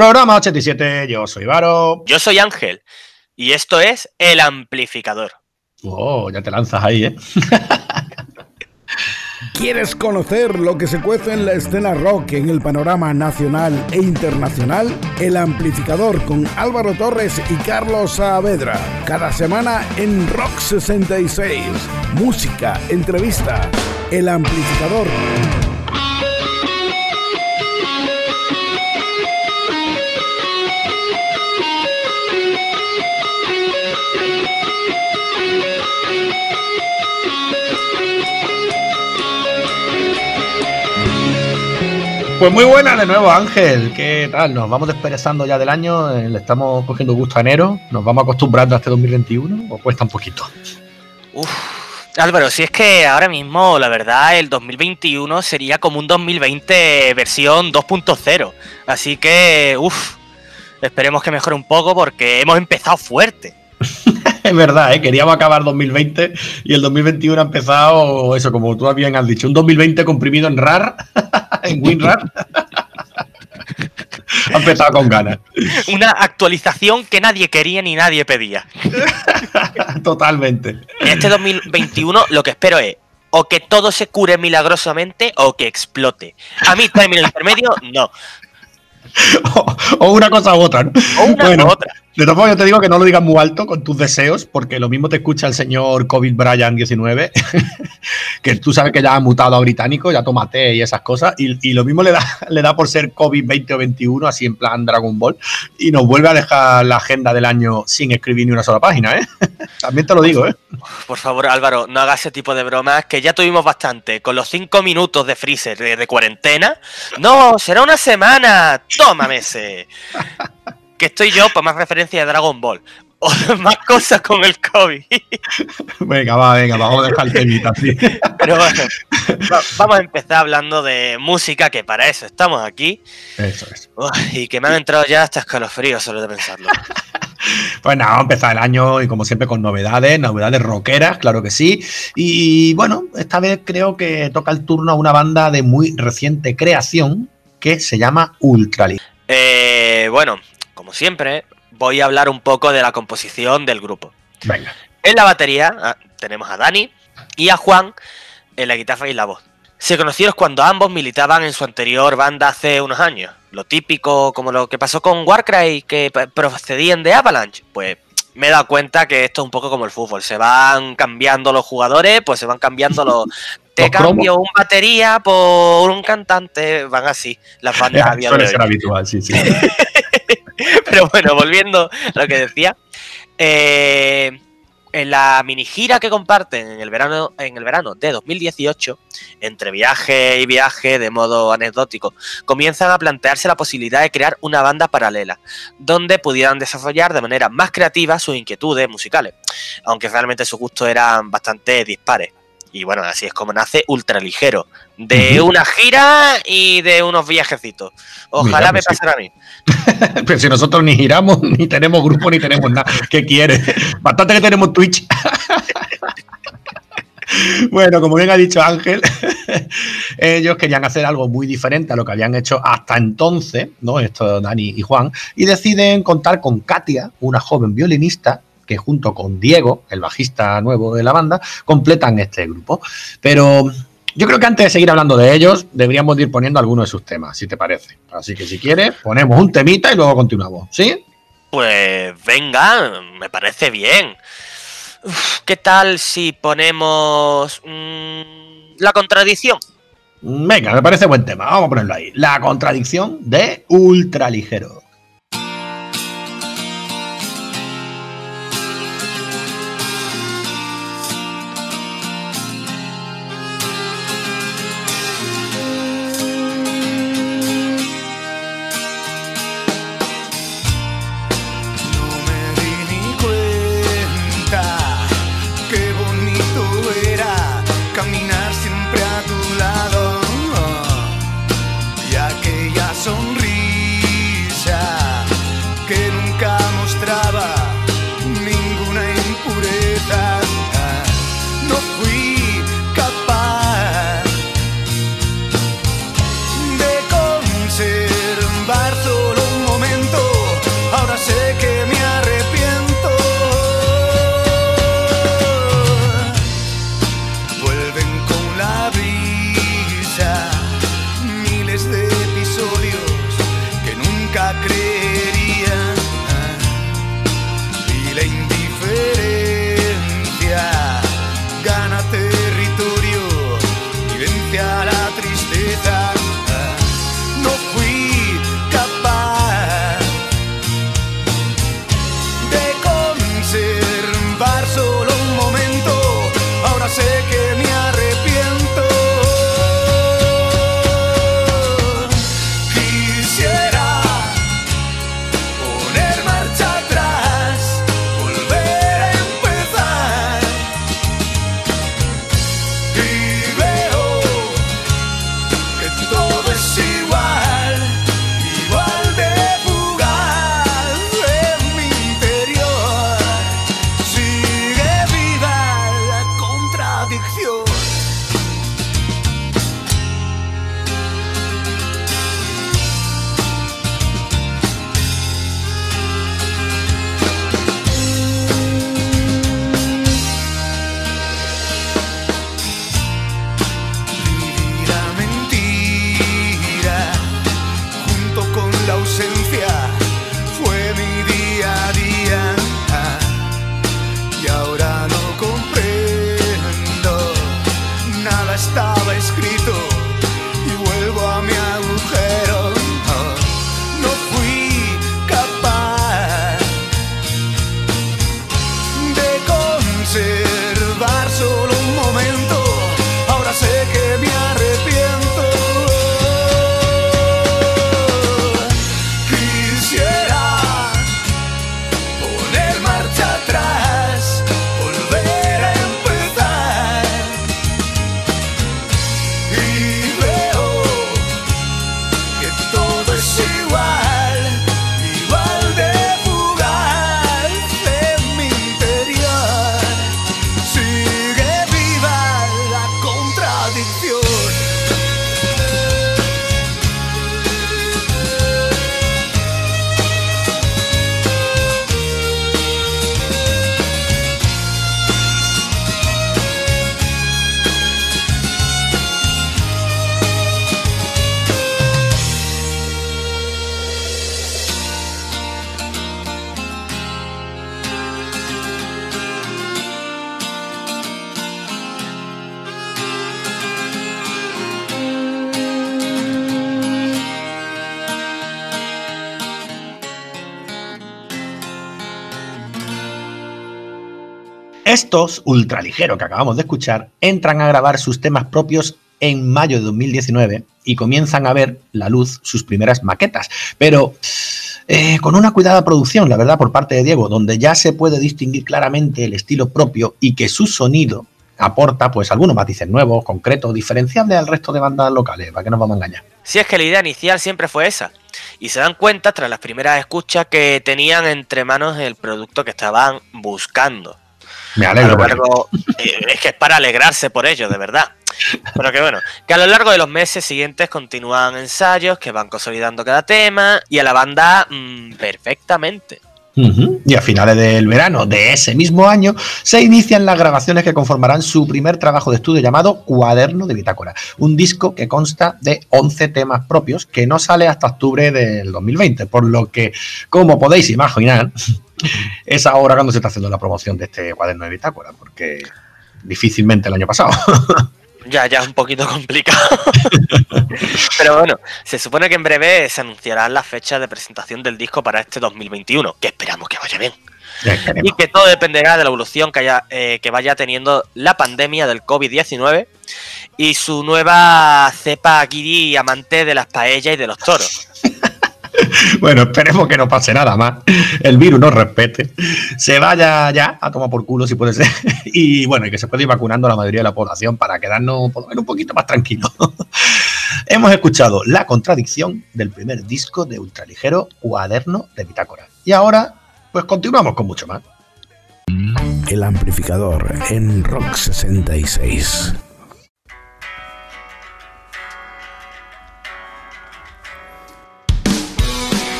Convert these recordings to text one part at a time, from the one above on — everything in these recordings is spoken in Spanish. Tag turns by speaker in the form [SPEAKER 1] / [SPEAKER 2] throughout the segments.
[SPEAKER 1] Programa 87, yo soy Varo.
[SPEAKER 2] Yo soy Ángel. Y esto es El Amplificador.
[SPEAKER 1] Oh, ya te lanzas ahí, ¿eh?
[SPEAKER 3] ¿Quieres conocer lo que se cuece en la escena rock en el panorama nacional e internacional? El Amplificador con Álvaro Torres y Carlos Saavedra. Cada semana en Rock 66. Música, entrevista. El Amplificador.
[SPEAKER 1] Pues muy buena de nuevo, Ángel. ¿Qué tal? Nos vamos desperezando ya del año, eh, le estamos cogiendo gusto a enero, nos vamos acostumbrando a este 2021 o cuesta un poquito.
[SPEAKER 2] Uf, Álvaro, si es que ahora mismo, la verdad, el 2021 sería como un 2020 versión 2.0. Así que, uff, esperemos que mejore un poco porque hemos empezado fuerte.
[SPEAKER 1] Es verdad, ¿eh? queríamos acabar 2020 y el 2021 ha empezado, eso, como tú bien has dicho, un 2020 comprimido en RAR, en WinRAR. ha empezado con ganas.
[SPEAKER 2] Una actualización que nadie quería ni nadie pedía.
[SPEAKER 1] Totalmente.
[SPEAKER 2] En este 2021 lo que espero es o que todo se cure milagrosamente o que explote. A mí, término intermedio, no.
[SPEAKER 1] O, una cosa u otra, ¿no?
[SPEAKER 2] O una u otra.
[SPEAKER 1] De todas formas, yo te digo que no lo digas muy alto con tus deseos, porque lo mismo te escucha el señor COVID Brian 19, que tú sabes que ya ha mutado a británico, ya toma té y esas cosas, y, lo mismo le da, le da por ser COVID 20 o 21, así en plan Dragon Ball, y nos vuelve a dejar la agenda del año sin escribir ni una sola página, ¿eh? También te lo digo, ¿eh?
[SPEAKER 2] Por favor, Álvaro, no hagas ese tipo de bromas, que ya tuvimos bastante. Con los cinco minutos de freezer de, cuarentena. No, será una semana. Tómame ese que estoy yo para más referencia de Dragon Ball. O más cosas con el COVID.
[SPEAKER 1] Venga, va, venga, vamos a dejar el temita así.
[SPEAKER 2] Pero bueno, vamos a empezar hablando de música, que para eso estamos aquí.
[SPEAKER 1] Eso es.
[SPEAKER 2] y que me han entrado ya hasta escalofríos solo de pensarlo.
[SPEAKER 1] Pues nada, vamos a empezar el año y como siempre con novedades, novedades rockeras, claro que sí. Y bueno, esta vez creo que toca el turno a una banda de muy reciente creación que se llama Ultrali.
[SPEAKER 2] Eh, bueno, como siempre, voy a hablar un poco de la composición del grupo.
[SPEAKER 1] Venga.
[SPEAKER 2] En la batería ah, tenemos a Dani y a Juan en la guitarra y la voz. Se conocieron cuando ambos militaban en su anterior banda hace unos años. Lo típico, como lo que pasó con Warcry, que procedían de Avalanche. Pues me he dado cuenta que esto es un poco como el fútbol. Se van cambiando los jugadores, pues se van cambiando los. Te cambio un batería por un cantante, van así. Las bandas
[SPEAKER 1] ser habitual, sí, sí.
[SPEAKER 2] Pero bueno, volviendo a lo que decía. Eh, en la mini gira que comparten en el verano, en el verano de 2018, entre viaje y viaje de modo anecdótico, comienzan a plantearse la posibilidad de crear una banda paralela, donde pudieran desarrollar de manera más creativa sus inquietudes musicales, aunque realmente sus gustos eran bastante dispares. Y bueno, así es como nace Ultraligero. De una gira y de unos viajecitos. Ojalá me pasara a mí.
[SPEAKER 1] Pero si nosotros ni giramos, ni tenemos grupo, ni tenemos nada. ¿Qué quieres? Bastante que tenemos Twitch. Bueno, como bien ha dicho Ángel, ellos querían hacer algo muy diferente a lo que habían hecho hasta entonces, ¿no? Esto Dani y Juan, y deciden contar con Katia, una joven violinista que junto con Diego, el bajista nuevo de la banda, completan este grupo. Pero yo creo que antes de seguir hablando de ellos, deberíamos ir poniendo algunos de sus temas, si te parece. Así que si quieres, ponemos un temita y luego continuamos, ¿sí?
[SPEAKER 2] Pues venga, me parece bien. ¿Qué tal si ponemos mmm, la contradicción?
[SPEAKER 1] Venga, me parece buen tema. Vamos a ponerlo ahí. La contradicción de ultraligero. Estos, ultraligeros que acabamos de escuchar, entran a grabar sus temas propios en mayo de 2019 y comienzan a ver la luz sus primeras maquetas. Pero eh, con una cuidada producción, la verdad, por parte de Diego, donde ya se puede distinguir claramente el estilo propio y que su sonido aporta pues algunos matices nuevos, concretos, diferenciables al resto de bandas locales, para que nos vamos a engañar.
[SPEAKER 2] Si es que la idea inicial siempre fue esa, y se dan cuenta tras las primeras escuchas que tenían entre manos el producto que estaban buscando.
[SPEAKER 1] Me alegro.
[SPEAKER 2] Eh, es que es para alegrarse por ello, de verdad. Pero que bueno, que a lo largo de los meses siguientes continúan ensayos que van consolidando cada tema y a la banda mm, perfectamente.
[SPEAKER 1] Y a finales del verano de ese mismo año se inician las grabaciones que conformarán su primer trabajo de estudio llamado Cuaderno de Bitácora, un disco que consta de 11 temas propios que no sale hasta octubre del 2020, por lo que, como podéis imaginar, es ahora cuando se está haciendo la promoción de este Cuaderno de Bitácora, porque difícilmente el año pasado.
[SPEAKER 2] Ya, ya es un poquito complicado. Pero bueno, se supone que en breve se anunciarán las fechas de presentación del disco para este 2021, que esperamos que vaya bien. Y que todo dependerá de la evolución que, haya, eh, que vaya teniendo la pandemia del COVID-19 y su nueva cepa guiri amante de las paellas y de los toros.
[SPEAKER 1] bueno, esperemos que no pase nada más. El virus nos respete. Se vaya ya a tomar por culo si puede ser. Y bueno, y que se pueda ir vacunando a la mayoría de la población para quedarnos por lo menos un poquito más tranquilos. Hemos escuchado la contradicción del primer disco de Ultraligero, Cuaderno de Bitácora. Y ahora, pues continuamos con mucho más.
[SPEAKER 3] El amplificador en Rock 66.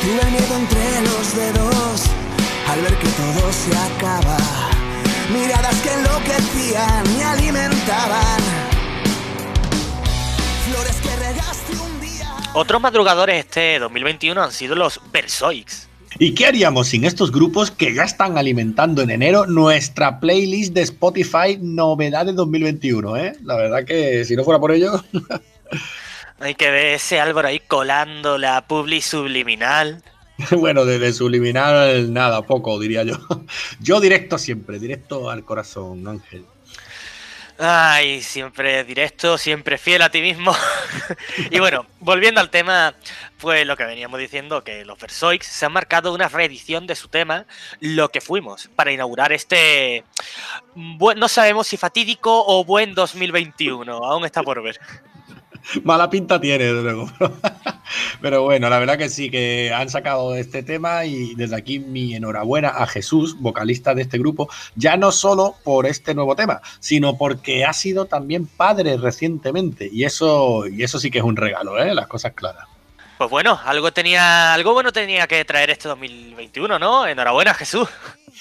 [SPEAKER 4] Tuve miedo entre los dedos al ver que todo se acaba. Miradas que enloquecían, me alimentaban. Flores que regaste un día.
[SPEAKER 2] Otros madrugadores este 2021 han sido los Versoix.
[SPEAKER 1] ¿Y qué haríamos sin estos grupos que ya están alimentando en enero nuestra playlist de Spotify Novedades 2021? ¿eh? La verdad que si no fuera por ello...
[SPEAKER 2] Hay que ver ese Álvaro ahí colando la publi subliminal.
[SPEAKER 1] Bueno, desde subliminal nada, poco diría yo. Yo directo siempre, directo al corazón, Ángel.
[SPEAKER 2] Ay, siempre directo, siempre fiel a ti mismo. y bueno, volviendo al tema, pues lo que veníamos diciendo, que los Versoix se han marcado una reedición de su tema, Lo que fuimos, para inaugurar este, no sabemos si fatídico o buen 2021, aún está por ver.
[SPEAKER 1] Mala pinta tiene, desde luego. Pero bueno, la verdad que sí, que han sacado este tema y desde aquí mi enhorabuena a Jesús, vocalista de este grupo, ya no solo por este nuevo tema, sino porque ha sido también padre recientemente y eso, y eso sí que es un regalo, ¿eh? las cosas claras.
[SPEAKER 2] Pues bueno, algo tenía, algo bueno tenía que traer este 2021, ¿no? Enhorabuena, Jesús.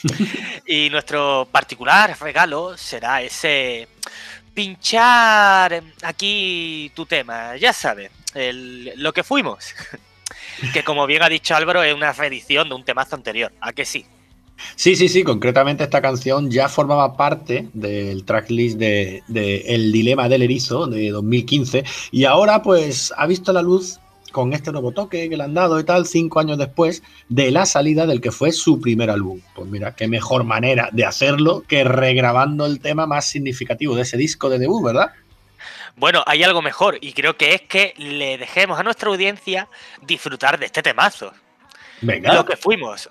[SPEAKER 2] y nuestro particular regalo será ese pinchar aquí tu tema, ya sabes, lo que fuimos. que como bien ha dicho Álvaro, es una reedición de un temazo anterior, ¿a que sí?
[SPEAKER 1] Sí, sí, sí, concretamente esta canción ya formaba parte del tracklist de, de El Dilema del Erizo de 2015 y ahora pues ha visto la luz con este nuevo toque que le han dado y tal, cinco años después de la salida del que fue su primer álbum. Pues mira, qué mejor manera de hacerlo que regrabando el tema más significativo de ese disco de debut, ¿verdad?
[SPEAKER 2] Bueno, hay algo mejor y creo que es que le dejemos a nuestra audiencia disfrutar de este temazo.
[SPEAKER 1] Venga.
[SPEAKER 2] Lo que fuimos,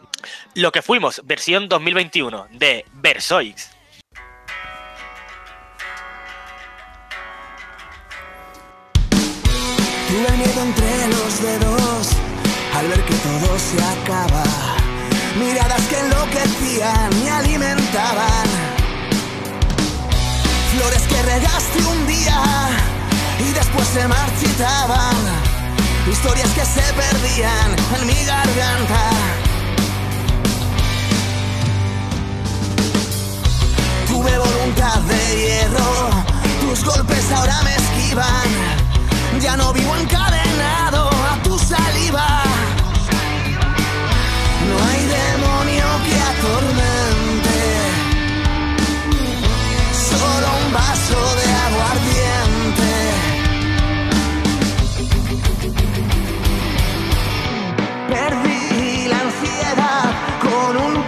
[SPEAKER 2] lo que fuimos, versión 2021 de Versoix.
[SPEAKER 4] Tuve miedo entre los dedos al ver que todo se acaba. Miradas que enloquecían, me alimentaban. Flores que regaste un día y después se marchitaban. Historias que se perdían en mi garganta. Tuve voluntad de hierro, tus golpes ahora me esquivan. Ya no vivo encadenado a tu saliva. No hay demonio que atormente. Solo un vaso de aguardiente. Perdí la ansiedad con un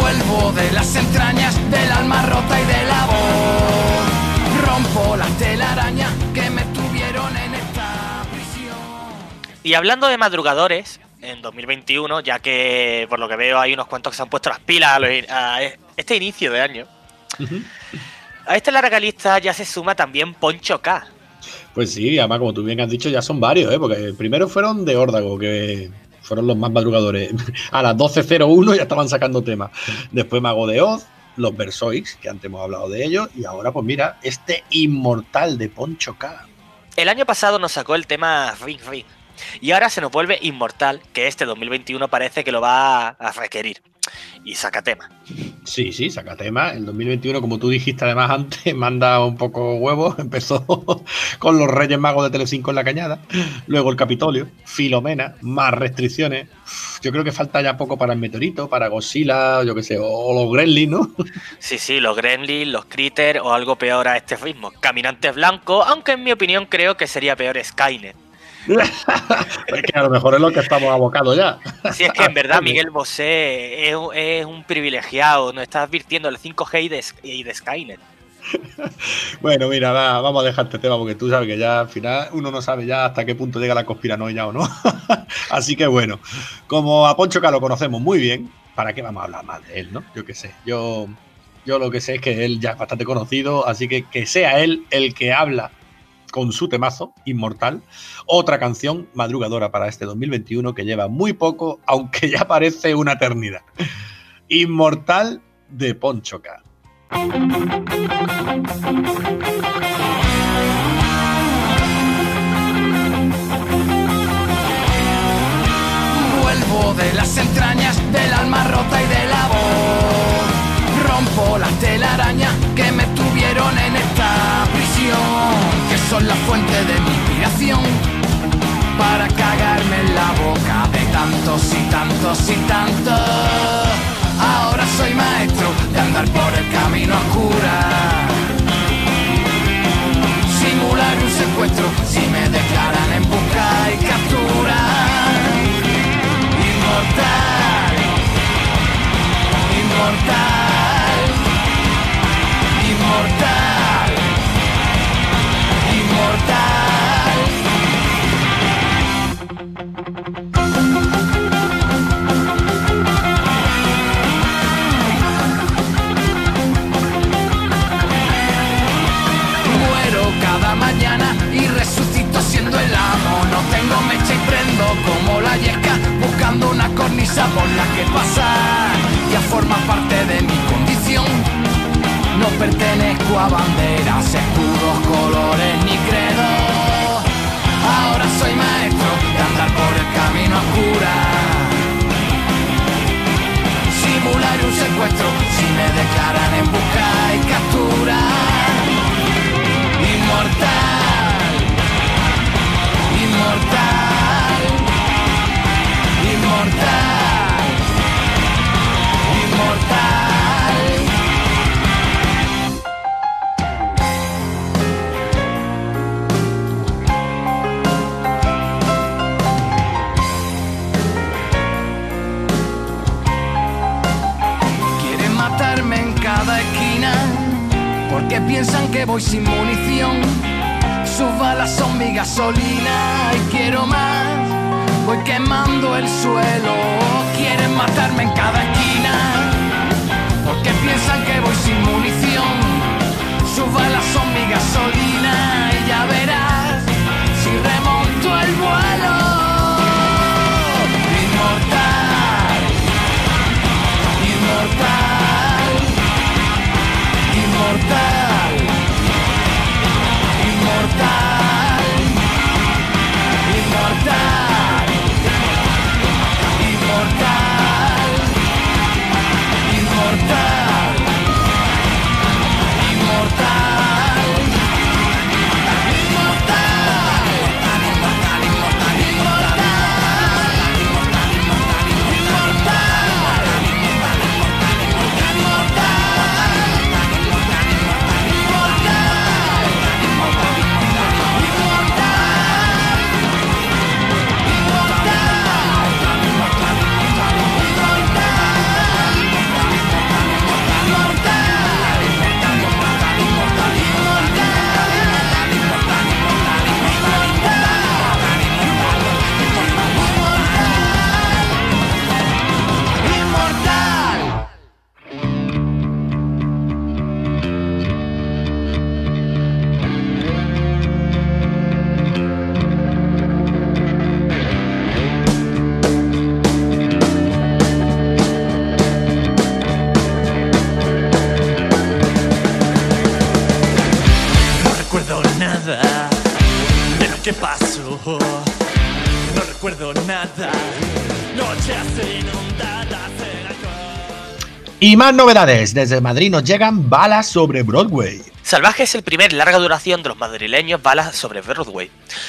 [SPEAKER 5] Vuelvo de las entrañas del alma rota y de la voz. Rompo la telaraña que me tuvieron en esta prisión.
[SPEAKER 2] Y hablando de madrugadores, en 2021, ya que por lo que veo hay unos cuantos que se han puesto las pilas a, a este inicio de año, a esta larga lista ya se suma también Poncho K.
[SPEAKER 1] Pues sí, además, como tú bien has dicho, ya son varios, ¿eh? Porque primero fueron de Órdago, que fueron los más madrugadores. A las 12.01 ya estaban sacando temas. Después Mago de Oz, los Versoix, que antes hemos hablado de ellos. Y ahora, pues mira, este inmortal de Poncho K.
[SPEAKER 2] El año pasado nos sacó el tema Ring Ring. Y ahora se nos vuelve inmortal, que este 2021 parece que lo va a requerir. Y saca tema.
[SPEAKER 1] Sí, sí, saca tema. El 2021, como tú dijiste además antes, manda un poco huevo. Empezó con los Reyes Magos de Telecinco en la cañada. Luego el Capitolio, Filomena, más restricciones. Yo creo que falta ya poco para el Meteorito, para Godzilla, yo qué sé, o los Gremlins, ¿no?
[SPEAKER 2] Sí, sí, los Gremlins, los Critters o algo peor a este ritmo. Caminantes blancos, aunque en mi opinión creo que sería peor Skynet.
[SPEAKER 1] Es que a lo mejor es lo que estamos abocados ya.
[SPEAKER 2] Si es que en verdad Miguel Bosé es, un- es un privilegiado, nos está advirtiendo el 5G y de, y de Skynet.
[SPEAKER 1] Bueno, mira, va, vamos a dejar este tema porque tú sabes que ya al final uno no sabe ya hasta qué punto llega la conspiranoia o no. Así que bueno, como a Poncho K lo conocemos muy bien, ¿para qué vamos a hablar más de él, no? Yo qué sé, yo, yo lo que sé es que él ya es bastante conocido, así que que sea él el que habla con su temazo, Inmortal, otra canción madrugadora para este 2021 que lleva muy poco, aunque ya parece una eternidad. Inmortal de Poncho K.
[SPEAKER 5] Vuelvo de las entrañas del alma rota y de la voz. Rompo la telaraña la fuente de mi inspiración. Para cagarme en la boca de tantos y tantos y tantos. Ahora soy maestro de andar por el camino oscura simular un secuestro si la mañana y resucito siendo el amo. No tengo mecha y prendo como la yesca, buscando una cornisa por la que pasar. Ya forma parte de mi condición. No pertenezco a banderas, escudos, colores ni credo. Ahora soy maestro de andar por el camino oscuro simular un secuestro si me declaran en busca y captura inmortal, inmortal. Piensan que voy sin munición. Sus balas son mi gasolina y quiero más. Voy quemando el suelo, quieren matarme en cada esquina. Porque piensan que voy sin munición. Sus balas son mi gasolina y ya verás
[SPEAKER 1] Y más novedades. Desde Madrid nos llegan balas sobre Broadway.
[SPEAKER 2] Salvaje es el primer larga duración de los madrileños balas sobre Broadway.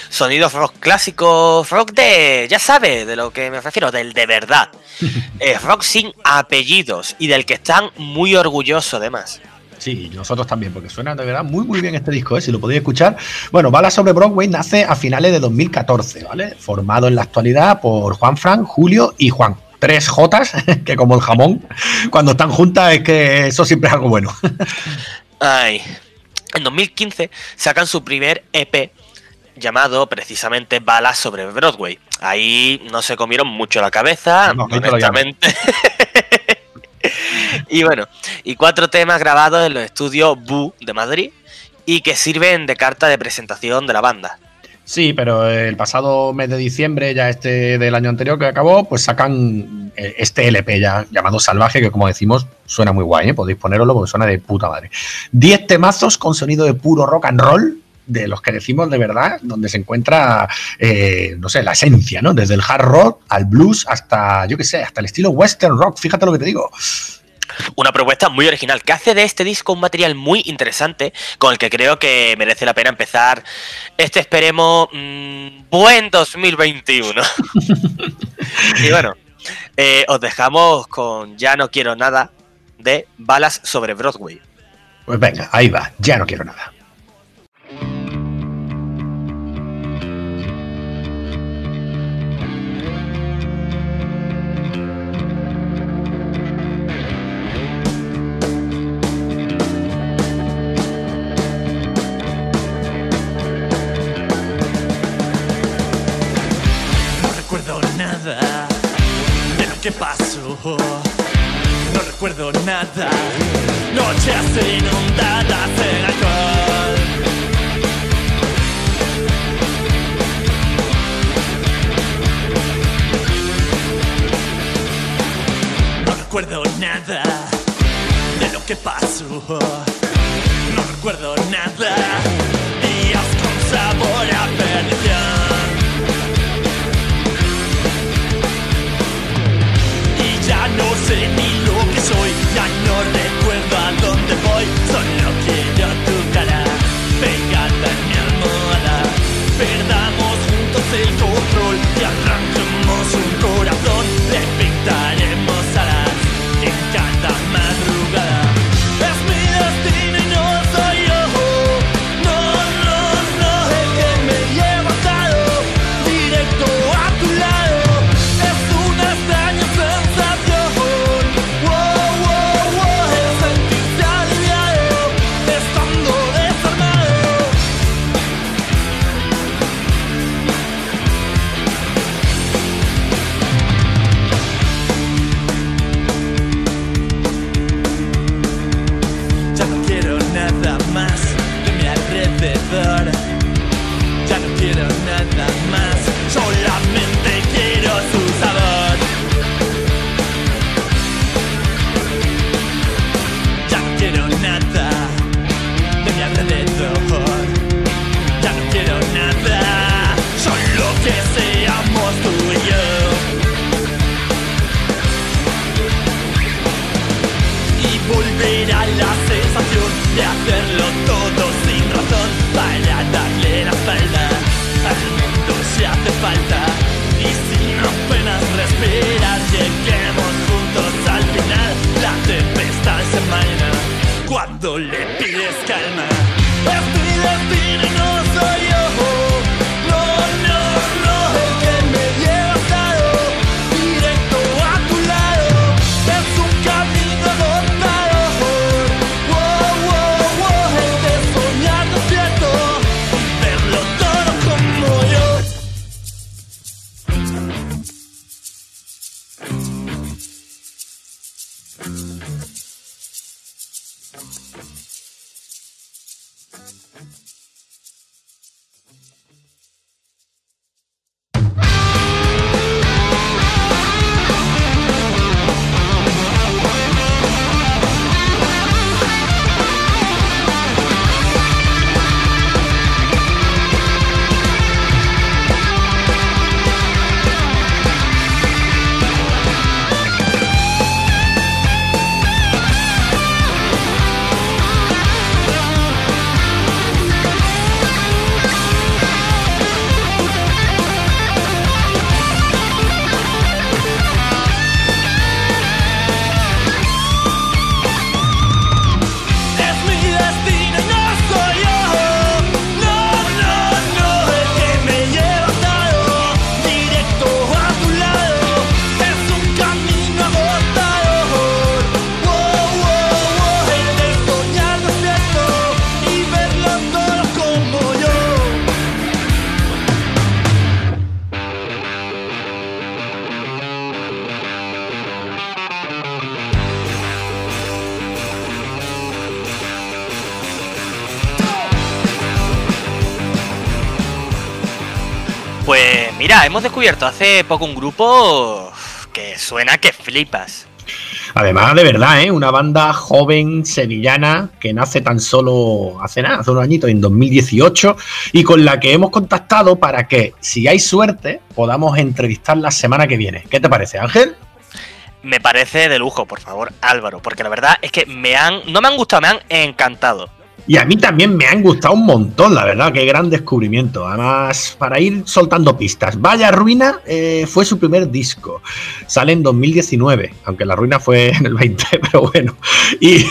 [SPEAKER 2] Sonidos rock clásicos, rock de, ya sabe, de lo que me refiero, del de verdad. Eh, rock sin apellidos y del que están muy orgullosos además.
[SPEAKER 1] Sí, nosotros también, porque suena de verdad muy muy bien este disco, ¿eh? si lo podéis escuchar. Bueno, Balas sobre Broadway nace a finales de 2014, ¿vale? Formado en la actualidad por Juan Fran, Julio y Juan. Tres Jotas, que como el jamón, cuando están juntas es que eso siempre es algo bueno.
[SPEAKER 2] Ay. En 2015 sacan su primer EP llamado precisamente Balas sobre Broadway. Ahí no se comieron mucho la cabeza,
[SPEAKER 1] No,
[SPEAKER 2] honestamente. y bueno, y cuatro temas grabados en los estudios Bu de Madrid y que sirven de carta de presentación de la banda.
[SPEAKER 1] Sí, pero el pasado mes de diciembre, ya este del año anterior que acabó, pues sacan eh, este LP ya llamado Salvaje, que como decimos, suena muy guay, ¿eh? podéis ponerlo porque suena de puta madre. Diez temazos con sonido de puro rock and roll, de los que decimos de verdad, donde se encuentra, eh, no sé, la esencia, ¿no? Desde el hard rock al blues hasta, yo qué sé, hasta el estilo western rock, fíjate lo que te digo.
[SPEAKER 2] Una propuesta muy original que hace de este disco un material muy interesante con el que creo que merece la pena empezar este, esperemos, mm, buen 2021. y bueno, eh, os dejamos con Ya no quiero nada de Balas sobre Broadway.
[SPEAKER 1] Pues venga, ahí va, ya no quiero nada.
[SPEAKER 2] Hemos descubierto hace poco un grupo que suena que flipas.
[SPEAKER 1] Además, de verdad, ¿eh? una banda joven sevillana que nace tan solo hace nada, hace unos añitos, en 2018, y con la que hemos contactado para que, si hay suerte, podamos entrevistar la semana que viene. ¿Qué te parece, Ángel?
[SPEAKER 2] Me parece de lujo, por favor, Álvaro, porque la verdad es que me han, no me han gustado, me han encantado.
[SPEAKER 1] Y a mí también me han gustado un montón, la verdad, qué gran descubrimiento. Además, para ir soltando pistas, Vaya Ruina eh, fue su primer disco. Sale en 2019, aunque la ruina fue en el 20, pero bueno. Y,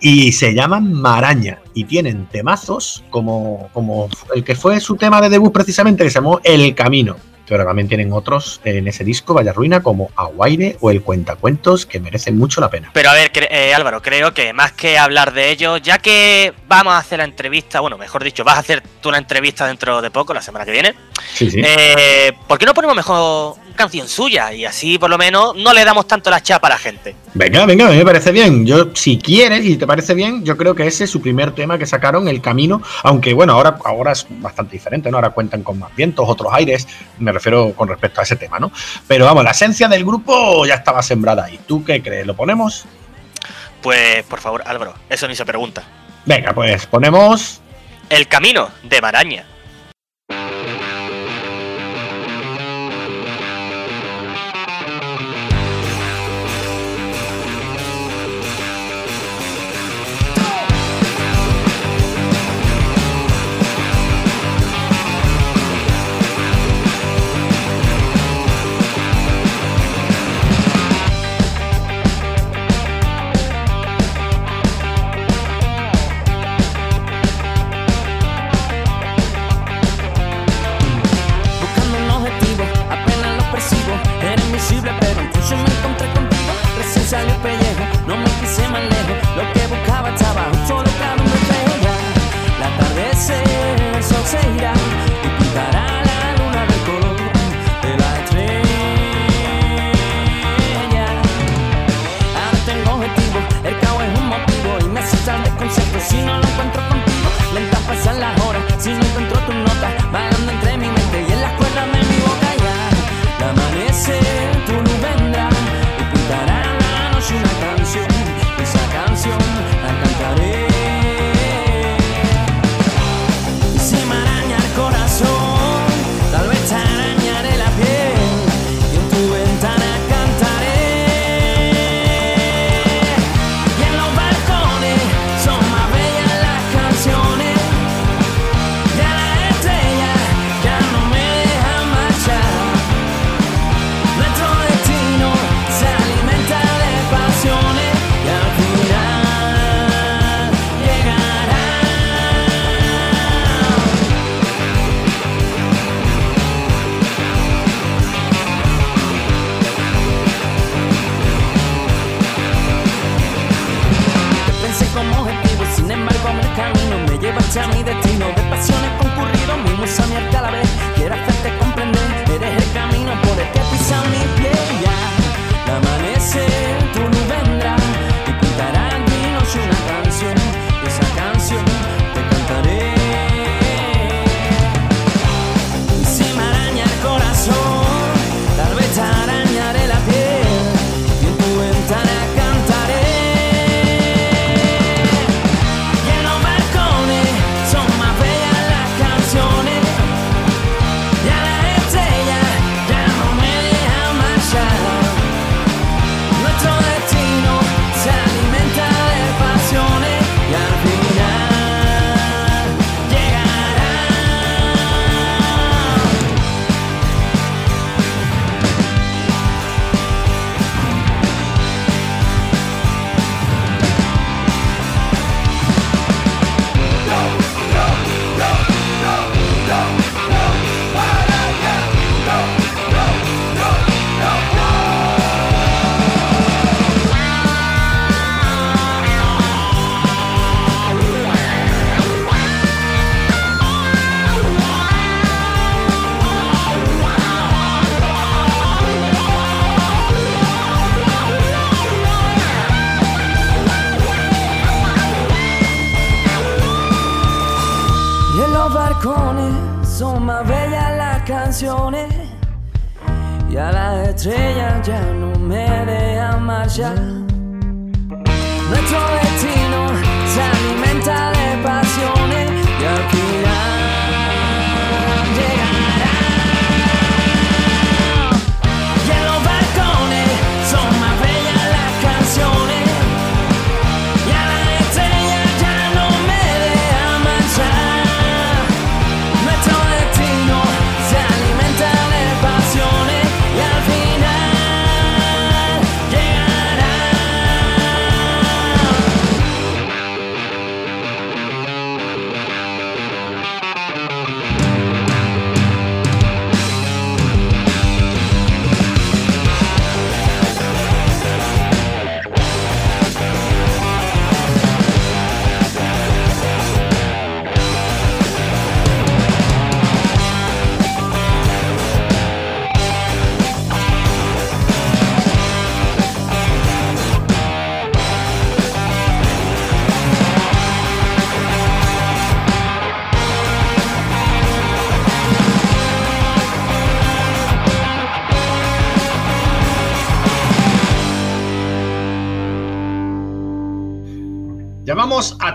[SPEAKER 1] y se llaman Maraña y tienen temazos como, como el que fue su tema de debut precisamente, que se llamó El Camino pero también tienen otros en ese disco, Vaya Ruina, como Aguaire o El Cuentacuentos, que merecen mucho la pena.
[SPEAKER 2] Pero a ver, eh, Álvaro, creo que más que hablar de ello, ya que vamos a hacer la entrevista, bueno, mejor dicho, vas a hacer tú una entrevista dentro de poco, la semana que viene,
[SPEAKER 1] sí, sí.
[SPEAKER 2] Eh, ¿por qué no ponemos mejor canción suya? Y así por lo menos no le damos tanto la chapa a la gente.
[SPEAKER 1] Venga, venga, me parece bien. Yo, si quieres y te parece bien, yo creo que ese es su primer tema que sacaron, El Camino, aunque bueno, ahora, ahora es bastante diferente, ¿no? Ahora cuentan con más vientos, otros aires, me refiero con respecto a ese tema, ¿no? Pero vamos, la esencia del grupo ya estaba sembrada ahí. ¿Tú qué crees? ¿Lo ponemos?
[SPEAKER 2] Pues por favor, Álvaro, eso ni se pregunta.
[SPEAKER 1] Venga, pues ponemos...
[SPEAKER 2] El Camino de Maraña.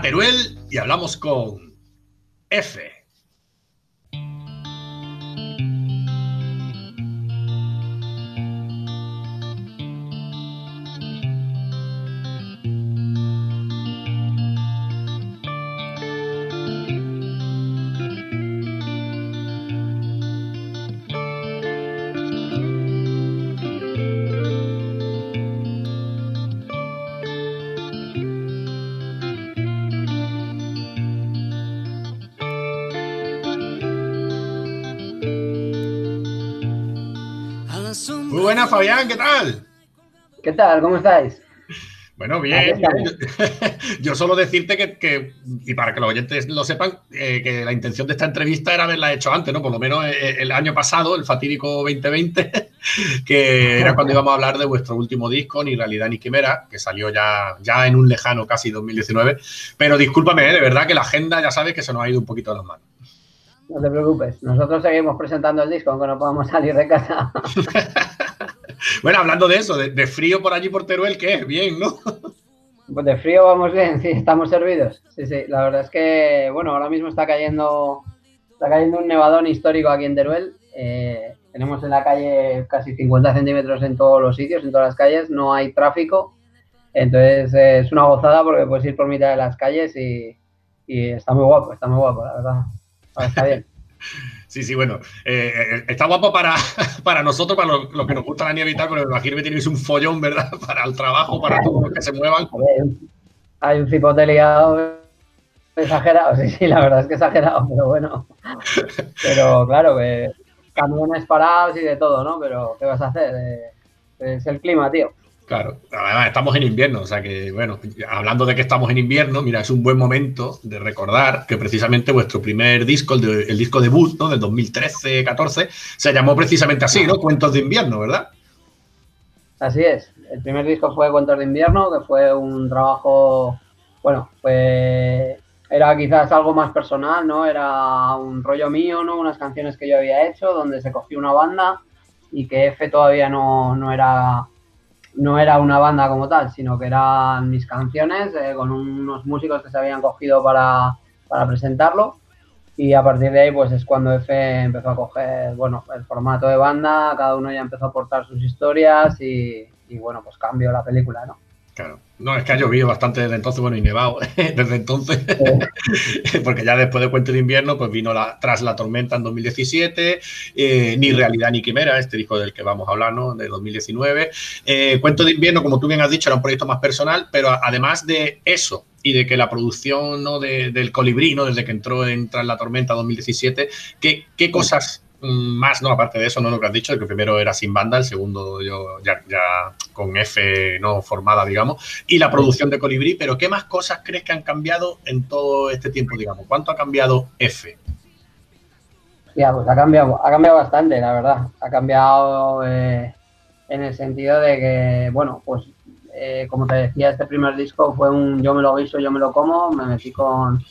[SPEAKER 1] Teruel y hablamos con Fabián, ¿qué tal?
[SPEAKER 6] ¿Qué tal? ¿Cómo estáis?
[SPEAKER 1] Bueno, bien. Yo solo decirte que, que- y para que los oyentes lo sepan, eh, que la intención de esta entrevista era haberla hecho antes, ¿no? Por lo menos eh, el año pasado, el fatídico 2020, que era cuando íbamos a hablar de vuestro último disco, Ni Realidad ni Quimera, que salió ya, ya en un lejano casi 2019. Pero discúlpame, eh, de verdad que la agenda ya sabes que se nos ha ido un poquito de las manos.
[SPEAKER 6] No te preocupes. Nosotros seguimos presentando el disco, aunque no podamos salir de casa.
[SPEAKER 1] Bueno, hablando de eso, de, de frío por allí por Teruel, ¿qué es? Bien, ¿no?
[SPEAKER 6] Pues de frío vamos bien, sí, estamos servidos. Sí, sí. La verdad es que, bueno, ahora mismo está cayendo, está cayendo un nevadón histórico aquí en Teruel. Eh, tenemos en la calle casi 50 centímetros en todos los sitios, en todas las calles. No hay tráfico. Entonces eh, es una gozada porque puedes ir por mitad de las calles y, y está muy guapo, está muy guapo, la verdad. Ahora Está bien.
[SPEAKER 1] Sí, sí, bueno, eh, eh, está guapo para, para nosotros, para los lo que nos gusta la nieve y tal, pero imagino que tenéis un follón, ¿verdad? Para el trabajo, para todos los que se muevan.
[SPEAKER 6] Hay un cipote liado exagerado, sí, sí, la verdad es que exagerado, pero bueno. Pero claro, camiones parados y de todo, ¿no? Pero ¿qué vas a hacer? Eh, es el clima, tío.
[SPEAKER 1] Claro, además estamos en invierno, o sea que, bueno, hablando de que estamos en invierno, mira, es un buen momento de recordar que precisamente vuestro primer disco, el, de- el disco debut, ¿no? Del 2013-14, se llamó precisamente así, ¿no? Cuentos de invierno, ¿verdad?
[SPEAKER 6] Así es. El primer disco fue Cuentos de Invierno, que fue un trabajo, bueno, pues era quizás algo más personal, ¿no? Era un rollo mío, ¿no? Unas canciones que yo había hecho, donde se cogió una banda y que F todavía no, no era no era una banda como tal, sino que eran mis canciones eh, con unos músicos que se habían cogido para, para presentarlo. Y a partir de ahí, pues es cuando F empezó a coger, bueno, el formato de banda, cada uno ya empezó a aportar sus historias y, y, bueno, pues cambió la película, ¿no?
[SPEAKER 1] Claro. No, es que ha llovido bastante desde entonces, bueno, y nevado desde entonces, porque ya después de Cuento de Invierno, pues vino la, Tras la Tormenta en 2017, eh, Ni Realidad ni Quimera, este disco del que vamos a hablar, ¿no? De 2019. Eh, Cuento de Invierno, como tú bien has dicho, era un proyecto más personal, pero además de eso y de que la producción ¿no? de, del Colibrí, ¿no? Desde que entró en Tras la Tormenta 2017, ¿qué, qué cosas más, no, aparte de eso, no lo que has dicho, el que primero era sin banda, el segundo yo ya, ya con F no formada, digamos, y la producción de Colibrí, pero ¿qué más cosas crees que han cambiado en todo este tiempo, digamos? ¿Cuánto ha cambiado F?
[SPEAKER 6] Ya, pues ha cambiado, ha cambiado bastante, la verdad. Ha cambiado eh, en el sentido de que, bueno, pues eh, como te decía, este primer disco fue un yo me lo guiso, yo me lo como, me metí con,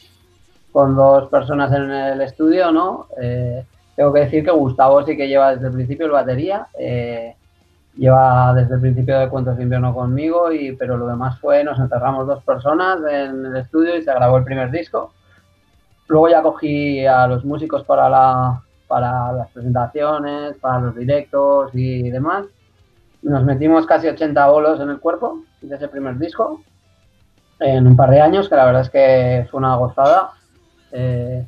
[SPEAKER 6] con dos personas en el estudio, ¿no? Eh, tengo que decir que Gustavo sí que lleva desde el principio el batería, eh, lleva desde el principio de Cuentos de Invierno conmigo, y, pero lo demás fue, nos encerramos dos personas en el estudio y se grabó el primer disco. Luego ya cogí a los músicos para, la, para las presentaciones, para los directos y demás. Nos metimos casi 80 bolos en el cuerpo de ese primer disco en un par de años, que la verdad es que fue una gozada. Eh,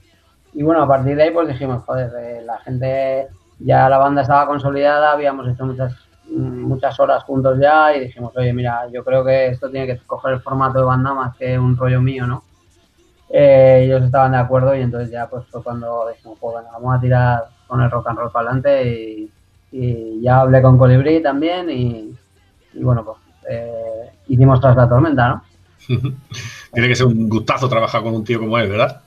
[SPEAKER 6] y bueno, a partir de ahí pues dijimos, joder, eh, la gente, ya la banda estaba consolidada, habíamos hecho muchas, muchas horas juntos ya y dijimos, oye, mira, yo creo que esto tiene que coger el formato de banda más que un rollo mío, ¿no? Eh, ellos estaban de acuerdo y entonces ya pues fue cuando dijimos, pues bueno, vamos a tirar con el rock and roll para adelante y, ya hablé con Colibrí también y, y bueno, pues eh, hicimos tras la tormenta, ¿no?
[SPEAKER 7] Tiene que ser un gustazo trabajar con un tío como él, ¿verdad?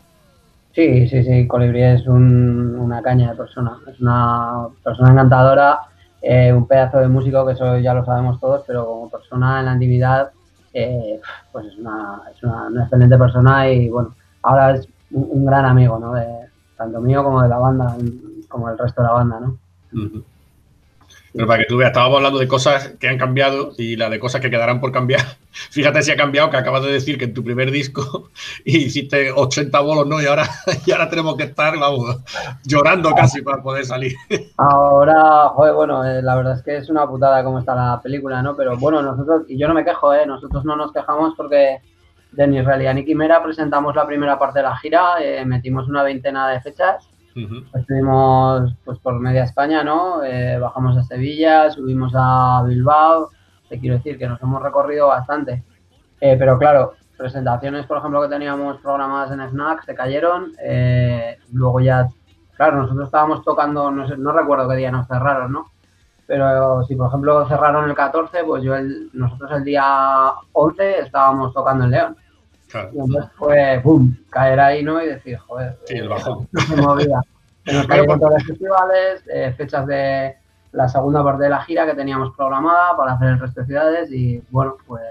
[SPEAKER 6] Sí, sí, sí, Colibrí es un- una caña de persona, es una persona encantadora, eh, un pedazo de músico que eso ya lo sabemos todos, pero como persona en la intimidad, eh, pues es, una, es una, excelente persona y bueno, ahora es un, gran amigo, ¿no? De, tanto mío como de la banda, como del resto de la banda, ¿no?
[SPEAKER 7] Ujú. Pero para que tú veas, estábamos hablando de cosas que han cambiado y la de cosas que quedarán por cambiar. Fíjate si ha cambiado, que acabas de decir que en tu primer disco hiciste 80 bolos, ¿no? Y ahora, y ahora tenemos que estar, vamos, llorando casi para poder salir.
[SPEAKER 6] Ahora, joder, bueno, eh, la verdad es que es una putada cómo está la película, ¿no? Pero bueno, nosotros, y yo no me quejo, ¿eh? Nosotros no nos quejamos porque de Ni Realidad ni Quimera presentamos la primera parte de la gira, eh, metimos una veintena de fechas,
[SPEAKER 7] Ujú.
[SPEAKER 6] estuvimos pues por media España, ¿no? Eh, bajamos a Sevilla, subimos a Bilbao, te quiero decir que nos hemos recorrido bastante. Eh, pero claro, presentaciones, por ejemplo, que teníamos programadas en Snack se cayeron, eh, luego ya Claro, nosotros estábamos tocando, no, sé, no recuerdo qué día nos cerraron, ¿no? Pero si por ejemplo cerraron el 14, pues yo el- nosotros el día 11 estábamos tocando en León.
[SPEAKER 7] Claro.
[SPEAKER 6] Y entonces fue, ¡pum!, caer ahí, ¿no? Y decir, joder,
[SPEAKER 7] Sí, el bajón.
[SPEAKER 6] no se movía. Se nos cayeron todos los festivales, eh, fechas de la segunda parte de la gira que teníamos programada para hacer el resto de ciudades y bueno, pues,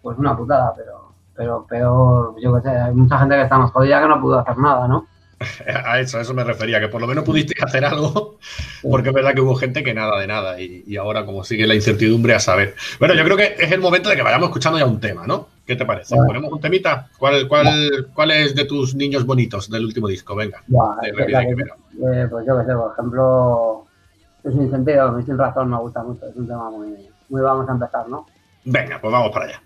[SPEAKER 6] pues una putada, pero, pero peor, yo qué sé, hay mucha gente que está más jodida que no pudo hacer nada, ¿no?
[SPEAKER 7] A eso, a eso me refería, que por lo menos pudiste hacer algo, porque es verdad que hubo gente que nada de nada, y, y ahora como sigue la incertidumbre a saber. Bueno, yo creo que es el momento de que vayamos escuchando ya un tema, ¿no? ¿Qué te parece?
[SPEAKER 6] Vale.
[SPEAKER 7] ¿Ponemos un temita? ¿Cuál, cuál, cuál es de tus niños bonitos del último disco? Venga. De
[SPEAKER 6] que eh, pues yo qué sé, por ejemplo, es sin sentido, sin razón me gusta mucho, es un tema muy, muy vamos a empezar, ¿no?
[SPEAKER 7] Venga, pues vamos para allá.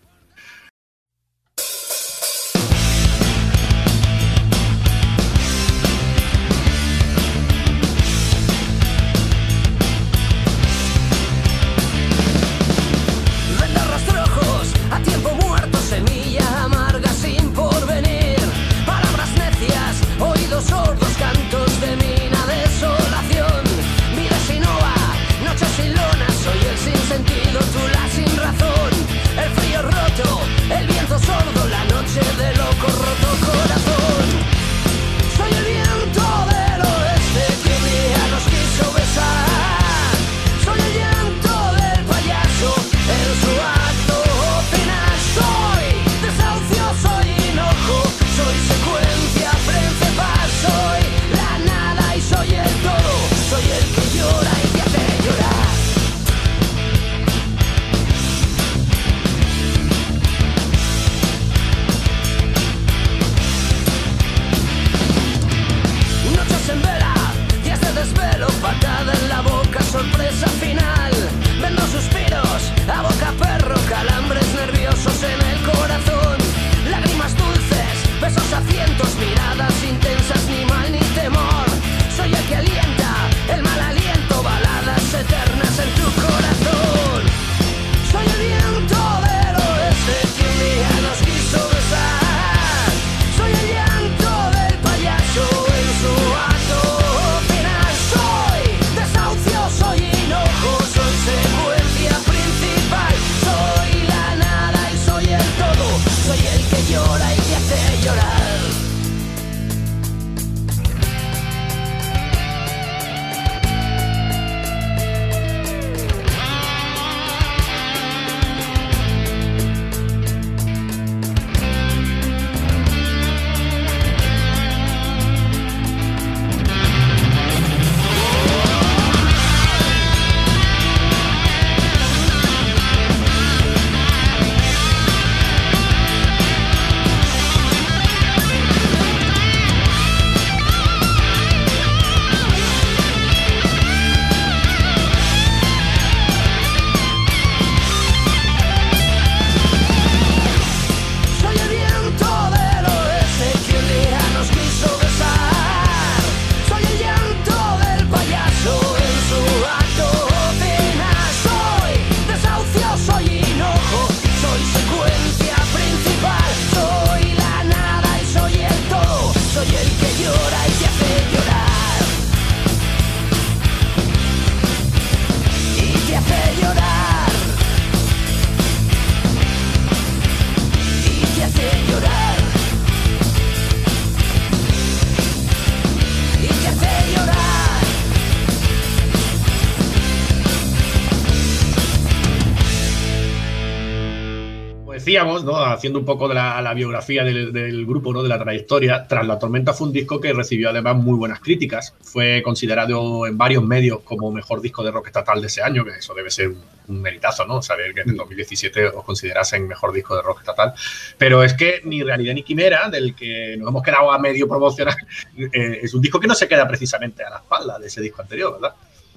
[SPEAKER 1] Haciendo un poco de la, la biografía del, del, grupo, ¿no? de la trayectoria, Tras la Tormenta fue un disco que recibió además muy buenas críticas. Fue considerado en varios medios como mejor disco de rock estatal de ese año, que eso debe ser un, un meritazo, ¿no? Saber que en 2017 os considerasen mejor disco de rock estatal. Pero es que ni Realidad ni Quimera, del que nos hemos quedado a medio promocionar, eh, es un disco que no se queda precisamente a la espalda de ese disco anterior, ¿verdad?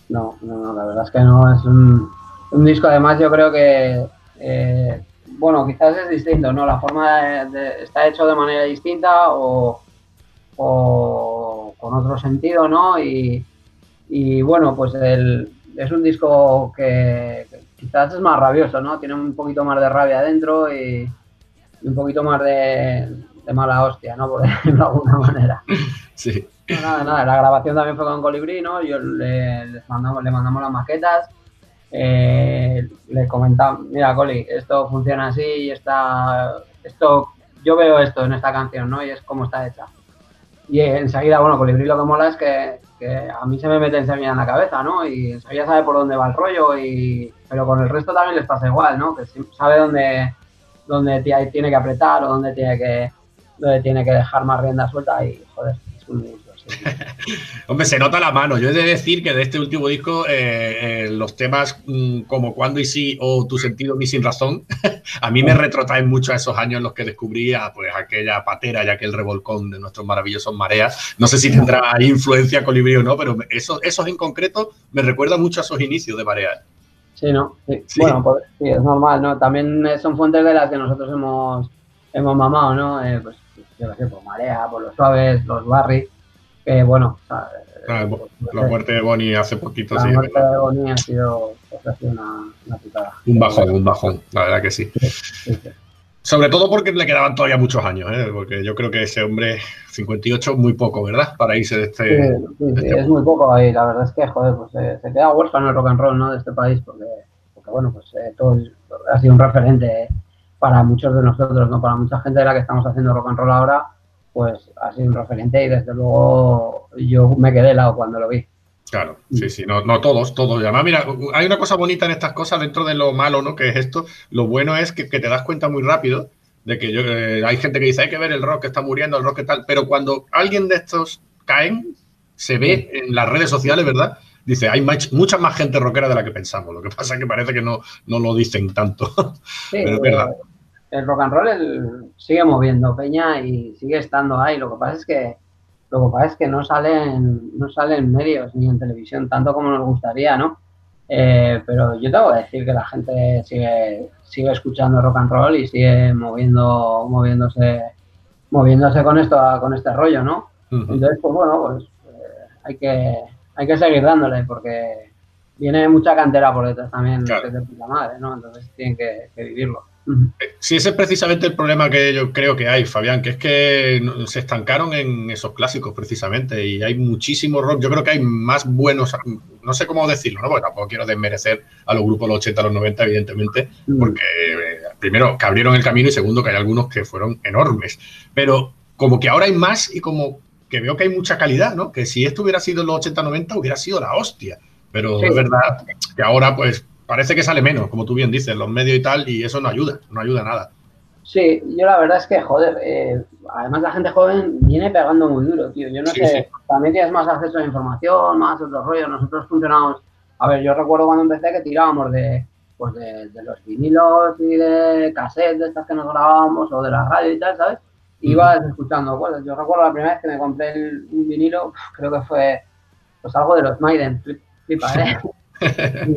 [SPEAKER 6] No, no, no la verdad es que no. Es un, un disco, además, yo creo que. Eh, bueno, quizás es distinto, ¿no? La forma de, de, está hecho de manera distinta o, o con otro sentido, ¿no? Y, y bueno, pues el, es un disco que, que, quizás es más rabioso, ¿no? Tiene un poquito más de rabia adentro y, y un poquito más de, de, mala hostia, ¿no? Por decirlo de alguna manera.
[SPEAKER 1] Sí.
[SPEAKER 6] No, nada, nada, la grabación también fue con Colibrí, ¿no? Yo le, les mandamos, le mandamos las maquetas eh, le comentaba, mira, Coli, esto funciona así y está, esto, yo veo esto en esta canción, ¿no? Y es como está hecha. Y enseguida, bueno, Colibrí lo que mola es que, a mí se me mete enseguida en la cabeza, ¿no? Y enseguida sabe por dónde va el rollo, y, pero con el resto también les pasa igual, ¿no? Que sabe dónde, dónde tiene que apretar o dónde tiene que, dónde tiene que dejar más rienda suelta y, joder, es un
[SPEAKER 1] Hombre, se nota la mano. Yo he de decir que de este último disco, eh, eh, los temas mmm, como Cuando y Sí o Tu sentido mi sin razón, a mí me retrotraen mucho a esos años en los que descubría pues, aquella patera y aquel revolcón de nuestros maravillosos mareas. No sé si tendrá influencia colibrí o no, pero esos, esos en concreto me recuerdan mucho a esos inicios de mareas.
[SPEAKER 6] Sí, ¿no? Sí. Sí. Bueno, pues, sí, es normal, ¿no? También son fuentes de las que nosotros hemos, hemos mamado, ¿no? Eh, pues, yo qué sé, por Marea, por los suaves, los Barry, que bueno.
[SPEAKER 1] Ah, la muerte de Bonnie hace poquito,
[SPEAKER 6] la
[SPEAKER 1] sí.
[SPEAKER 6] La muerte de Bonnie ha sido, una, una putada.
[SPEAKER 1] Un bajón, un bajón, la verdad que sí. sí Sobre todo porque le quedaban todavía muchos años, ¿eh? porque yo creo que ese hombre, 58, muy poco, ¿verdad? Para irse de este.
[SPEAKER 6] Sí, sí, de este es muy poco y la verdad es que, joder, pues eh, se queda huérfano el rock and roll ¿no? de este país, porque, porque bueno, pues eh, todo ha sido un referente para muchos de nosotros, ¿no? Para mucha gente de la que estamos haciendo rock and roll ahora, pues ha sido un referente y desde luego yo me quedé helado cuando lo vi.
[SPEAKER 1] Claro, sí, sí, no, no todos, todos. Y además, mira, hay una cosa bonita en estas cosas dentro de lo malo, ¿no? Que es esto. Lo bueno es que, que te das cuenta muy rápido de que yo, eh, hay gente que dice hay que ver el rock que está muriendo, el rock que tal, pero cuando alguien de estos caen, se ve en las redes sociales, ¿verdad? Dice, hay más, mucha más gente rockera de la que pensamos. Lo que pasa es que parece que no, no lo dicen tanto.
[SPEAKER 6] Sí, pero es verdad. El rock and roll el, sigue moviendo Peña y sigue estando ahí. Lo que pasa es que lo que pasa es que no salen, no salen medios ni en televisión tanto como nos gustaría, ¿no? Eh, pero yo tengo que decir que la gente sigue, sigue escuchando rock and roll y sigue moviendo, moviéndose, moviéndose con esto, con este rollo, ¿no? Uh -huh. Entonces, pues bueno, pues eh, hay que, hay que seguir dándole porque viene mucha cantera por detrás también claro. de puta madre, ¿no? Entonces tienen que, que vivirlo.
[SPEAKER 1] Sí, ese es precisamente el problema que yo creo que hay, Fabián, que es que se estancaron en esos clásicos precisamente y hay muchísimo rock. Yo creo que hay más buenos, no sé cómo decirlo, ¿no? porque tampoco quiero desmerecer a los grupos de los 80, los 90, evidentemente, porque eh, primero que abrieron el camino y segundo que hay algunos que fueron enormes. Pero como que ahora hay más y como que veo que hay mucha calidad, ¿no? Que si esto hubiera sido en los 80, 90 hubiera sido la hostia. Pero sí. es verdad que ahora pues parece que sale menos, como tú bien dices, los medios y tal, y eso no ayuda, no ayuda nada.
[SPEAKER 6] Sí, yo la verdad es que, joder, eh, además la gente joven viene pegando muy duro, tío. Yo no sí, sé, sí. también tienes más acceso a la información, más otro rollo. Nosotros funcionamos, a ver, yo recuerdo cuando empecé que tirábamos de, pues de, de los vinilos y de cassettes de estas que nos grabábamos o de la radio y tal, ¿sabes? Ibas mm. escuchando, pues yo recuerdo la primera vez que me compré el, un vinilo, creo que fue pues algo de los Maiden, flipa, ¿eh?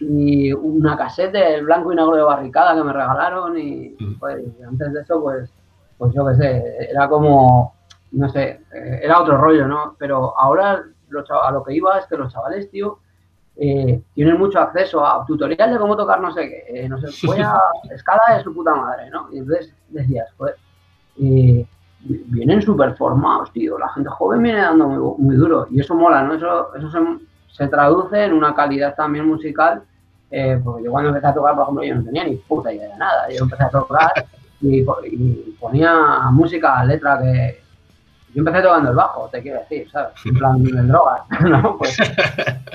[SPEAKER 6] y, y, una cassette del blanco y negro de barricada que me regalaron y pues, antes de eso pues pues yo qué sé era como no sé era otro rollo no pero ahora lo, a lo que iba es que los chavales tío eh, tienen mucho acceso a tutoriales de cómo tocar no sé qué eh, no sé voy a escala de su puta madre no y entonces decías joder eh, vienen súper formados tío la gente joven viene dando muy, muy, duro y eso mola no eso eso se se traduce en una calidad también musical, eh, porque yo cuando empecé a tocar, por ejemplo, yo no tenía ni puta idea de nada, yo empecé a tocar y, y ponía música, letra que... Yo empecé tocando el bajo, te quiero decir, ¿sabes? En plan, en drogas, ¿no? Pues,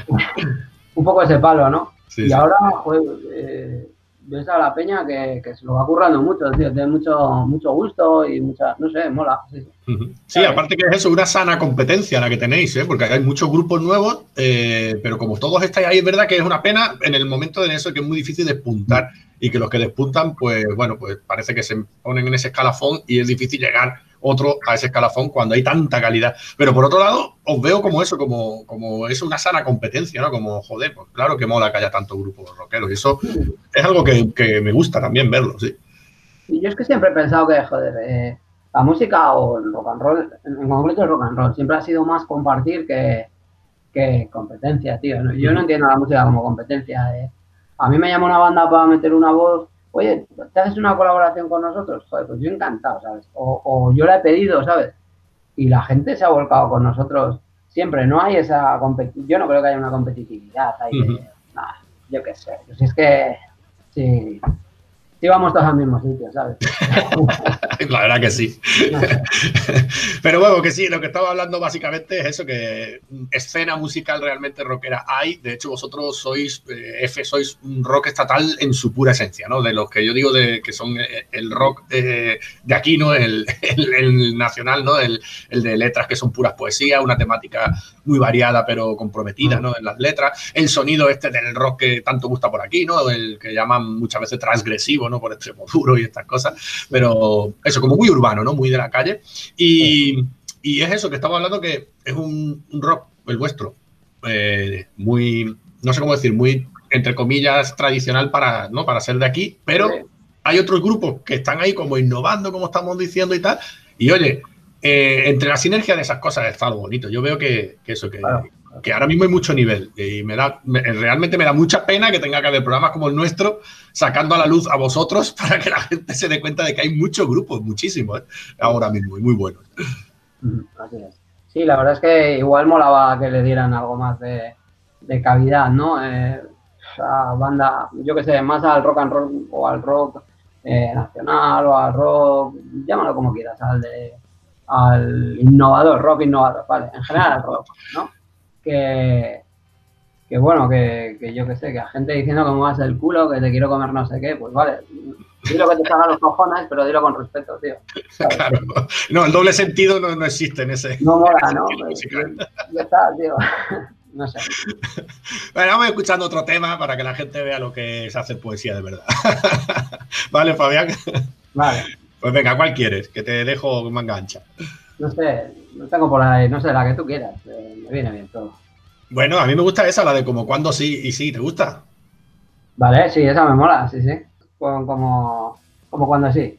[SPEAKER 6] un poco ese palo, ¿no? Sí, y sí. ahora, pues, eh, ves a la peña que, que se lo va currando mucho, tío, tiene mucho, mucho gusto y mucha, no sé, mola. Sí, sí.
[SPEAKER 1] Ujú. Sí, aparte que es eso, una sana competencia la que tenéis, ¿eh? porque hay muchos grupos nuevos, eh, pero como todos estáis ahí, es verdad que es una pena en el momento de eso que es muy difícil despuntar y que los que despuntan, pues bueno, pues parece que se ponen en ese escalafón y es difícil llegar otro a ese escalafón cuando hay tanta calidad. Pero por otro lado, os veo como eso, como, como es una sana competencia, ¿no? Como, joder, pues claro que mola que haya tantos grupos rockeros y eso es algo que, que me gusta también verlo, sí.
[SPEAKER 6] Y yo es que siempre he pensado que, joder, eh, la música o el rock and roll, en concreto el rock and roll, siempre ha sido más compartir que, que competencia, tío. Yo no entiendo la música como competencia. eh. A mí me llama una banda para meter una voz, oye, ¿te haces una colaboración con nosotros? Joder, pues yo encantado, ¿sabes? O, o yo la he pedido, ¿sabes? Y la gente se ha volcado con nosotros siempre. No hay esa competición, yo no creo que haya una competitividad ahí. de-
[SPEAKER 1] Ujú.
[SPEAKER 6] nah, yo qué sé. Pues es que, sí, sí vamos todos al mismo sitio, ¿sabes?
[SPEAKER 1] La verdad que sí.
[SPEAKER 6] No sé.
[SPEAKER 1] Pero bueno, que sí, lo que estaba hablando básicamente es eso, que escena musical realmente rockera hay. De hecho, vosotros sois, eh, F, sois un rock estatal en su pura esencia, ¿no? De los que yo digo de, que son eh, el rock eh, de aquí, ¿no? El, el- el nacional, ¿no? El, el de letras que son puras poesías, una temática muy variada pero comprometida, ¿no? En las letras. El sonido este del rock que tanto gusta por aquí, ¿no? El que llaman muchas veces transgresivo, ¿no? Por extremo duro y estas cosas. Pero eso, como muy urbano, ¿no? Muy de la calle. Y, y es eso que estamos hablando que es un, un rock, el vuestro, eh, muy, no sé cómo decir, muy, entre comillas, tradicional para, ¿no? para ser de aquí, pero hay otros grupos que están ahí como innovando, como estamos diciendo y tal. Y oye, eh, entre la sinergia de esas cosas está algo bonito. Yo veo que, que eso, que,
[SPEAKER 6] Claro.
[SPEAKER 1] Que ahora mismo hay mucho nivel y me da, me- realmente me da mucha pena que tenga que haber programas como el nuestro sacando a la luz a vosotros para que la gente se dé cuenta de que hay muchos grupos, muchísimos, ¿eh? ahora mismo y muy buenos.
[SPEAKER 6] Sí, la verdad es que igual molaba que le dieran algo más de, de cavidad, ¿no? Eh, a banda, yo que sé, más al rock and roll o al rock eh, nacional o al rock, llámalo como quieras, al de al innovador, rock innovador, vale, en general al rock, ¿no? Que, que bueno, que, que yo que sé, que a gente diciendo que muevas el culo, que te quiero comer no sé qué, pues vale, dilo que te salgan los cojones, pero dilo con respeto, tío. ¿sabes?
[SPEAKER 1] Claro. No, el doble sentido no, no existe en ese.
[SPEAKER 6] No mola,
[SPEAKER 1] ese
[SPEAKER 6] ¿no?
[SPEAKER 1] musical.
[SPEAKER 6] Ya está, tío. No sé.
[SPEAKER 1] Bueno, vamos escuchando otro tema para que la gente vea lo que es hacer poesía de verdad. vale, Fabián.
[SPEAKER 6] Vale.
[SPEAKER 1] Pues venga, ¿cuál quieres? Que te dejo manga ancha.
[SPEAKER 6] No sé, no tengo por ahí, no sé, la que tú quieras. eh, me viene bien todo.
[SPEAKER 1] Bueno, a mí me gusta esa, la de como cuando sí y sí, ¿te gusta?
[SPEAKER 6] Vale, sí, esa me mola, sí, sí. Como, como, como cuando sí.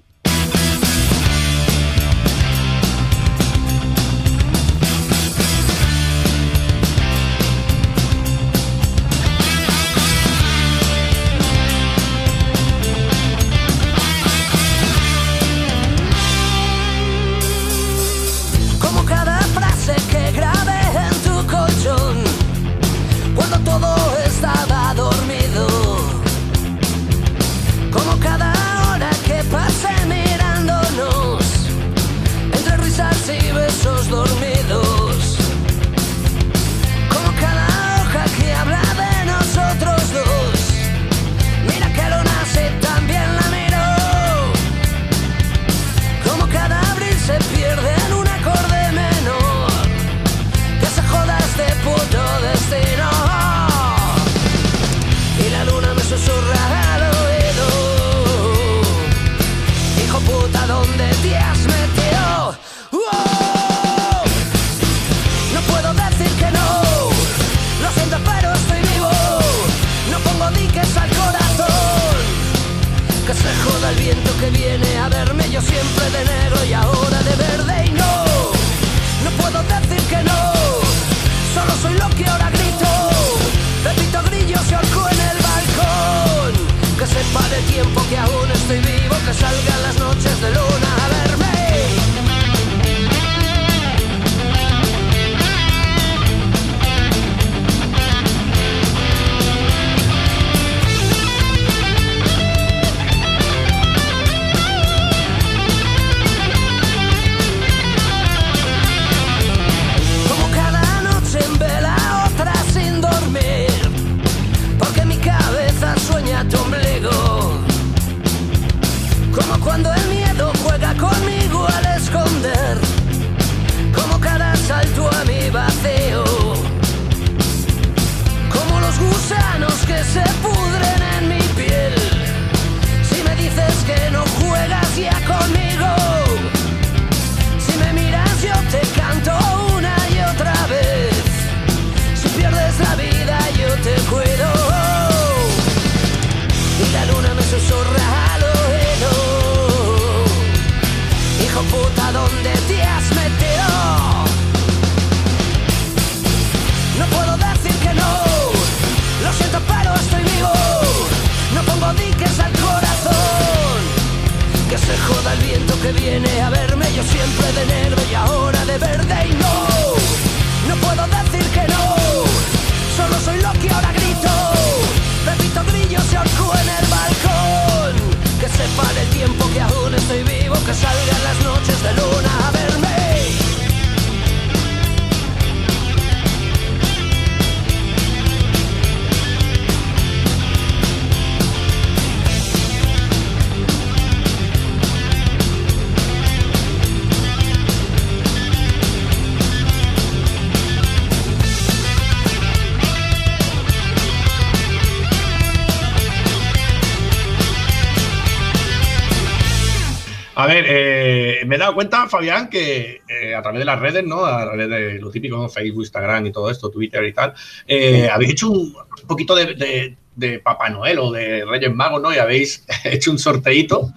[SPEAKER 4] Me
[SPEAKER 1] he dado cuenta, Fabián, que eh, a través de las redes, ¿no? A través de lo típico, ¿no? Facebook, Instagram y todo esto, Twitter y tal, eh, habéis hecho un, poquito de, de- de Papá Noel o de Reyes Magos, ¿no? Y habéis hecho un sorteíto.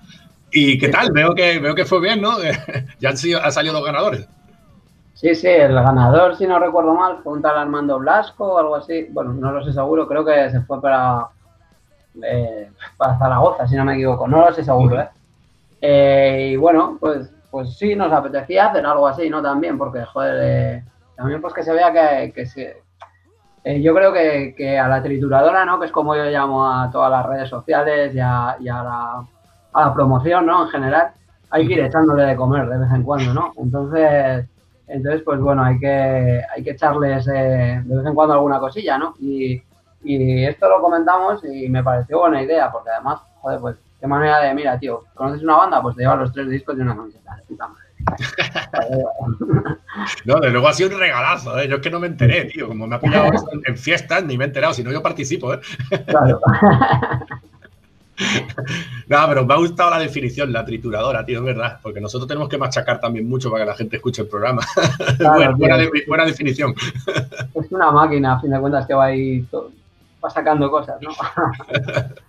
[SPEAKER 1] ¿Y qué tal? Veo que, veo que fue bien, ¿no? ya han, sido, han salido dos ganadores.
[SPEAKER 6] Sí, sí, el ganador, si no recuerdo mal, fue un tal Armando Blasco o algo así. Bueno, no lo sé seguro, creo que se fue para, eh, para Zaragoza, si no me equivoco. No lo sé seguro, ¿eh? Eh, y bueno, pues, pues sí, nos apetecía hacer algo así, ¿no? También, porque, joder, eh, también pues que se vea que, que se... eh, yo creo que, que a la trituradora, ¿no? Que es como yo llamo a todas las redes sociales y a, y a la, a la promoción, ¿no? En general, hay que ir echándole de comer de vez en cuando, ¿no? Entonces, entonces pues bueno, hay que, hay que echarles eh, de vez en cuando alguna cosilla, ¿no? Y, y esto lo comentamos y me pareció buena idea, porque además, joder, pues qué manera de, mira, tío, ¿conoces una banda? Pues te llevas los tres discos y una camiseta, de puta madre.
[SPEAKER 1] No, desde luego ha sido un regalazo, ¿eh? Yo es que no me enteré, tío. Como me ha pillado en, en fiestas, ni me he enterado. Si no, yo participo, ¿eh?
[SPEAKER 6] Claro.
[SPEAKER 1] No, pero me ha gustado la definición, la trituradora, tío, es verdad. Porque nosotros tenemos que machacar también mucho para que la gente escuche el programa.
[SPEAKER 6] Claro,
[SPEAKER 1] buena, buena de- buena definición.
[SPEAKER 6] Es una máquina, a fin de cuentas, que va ahí, va sacando cosas, ¿no?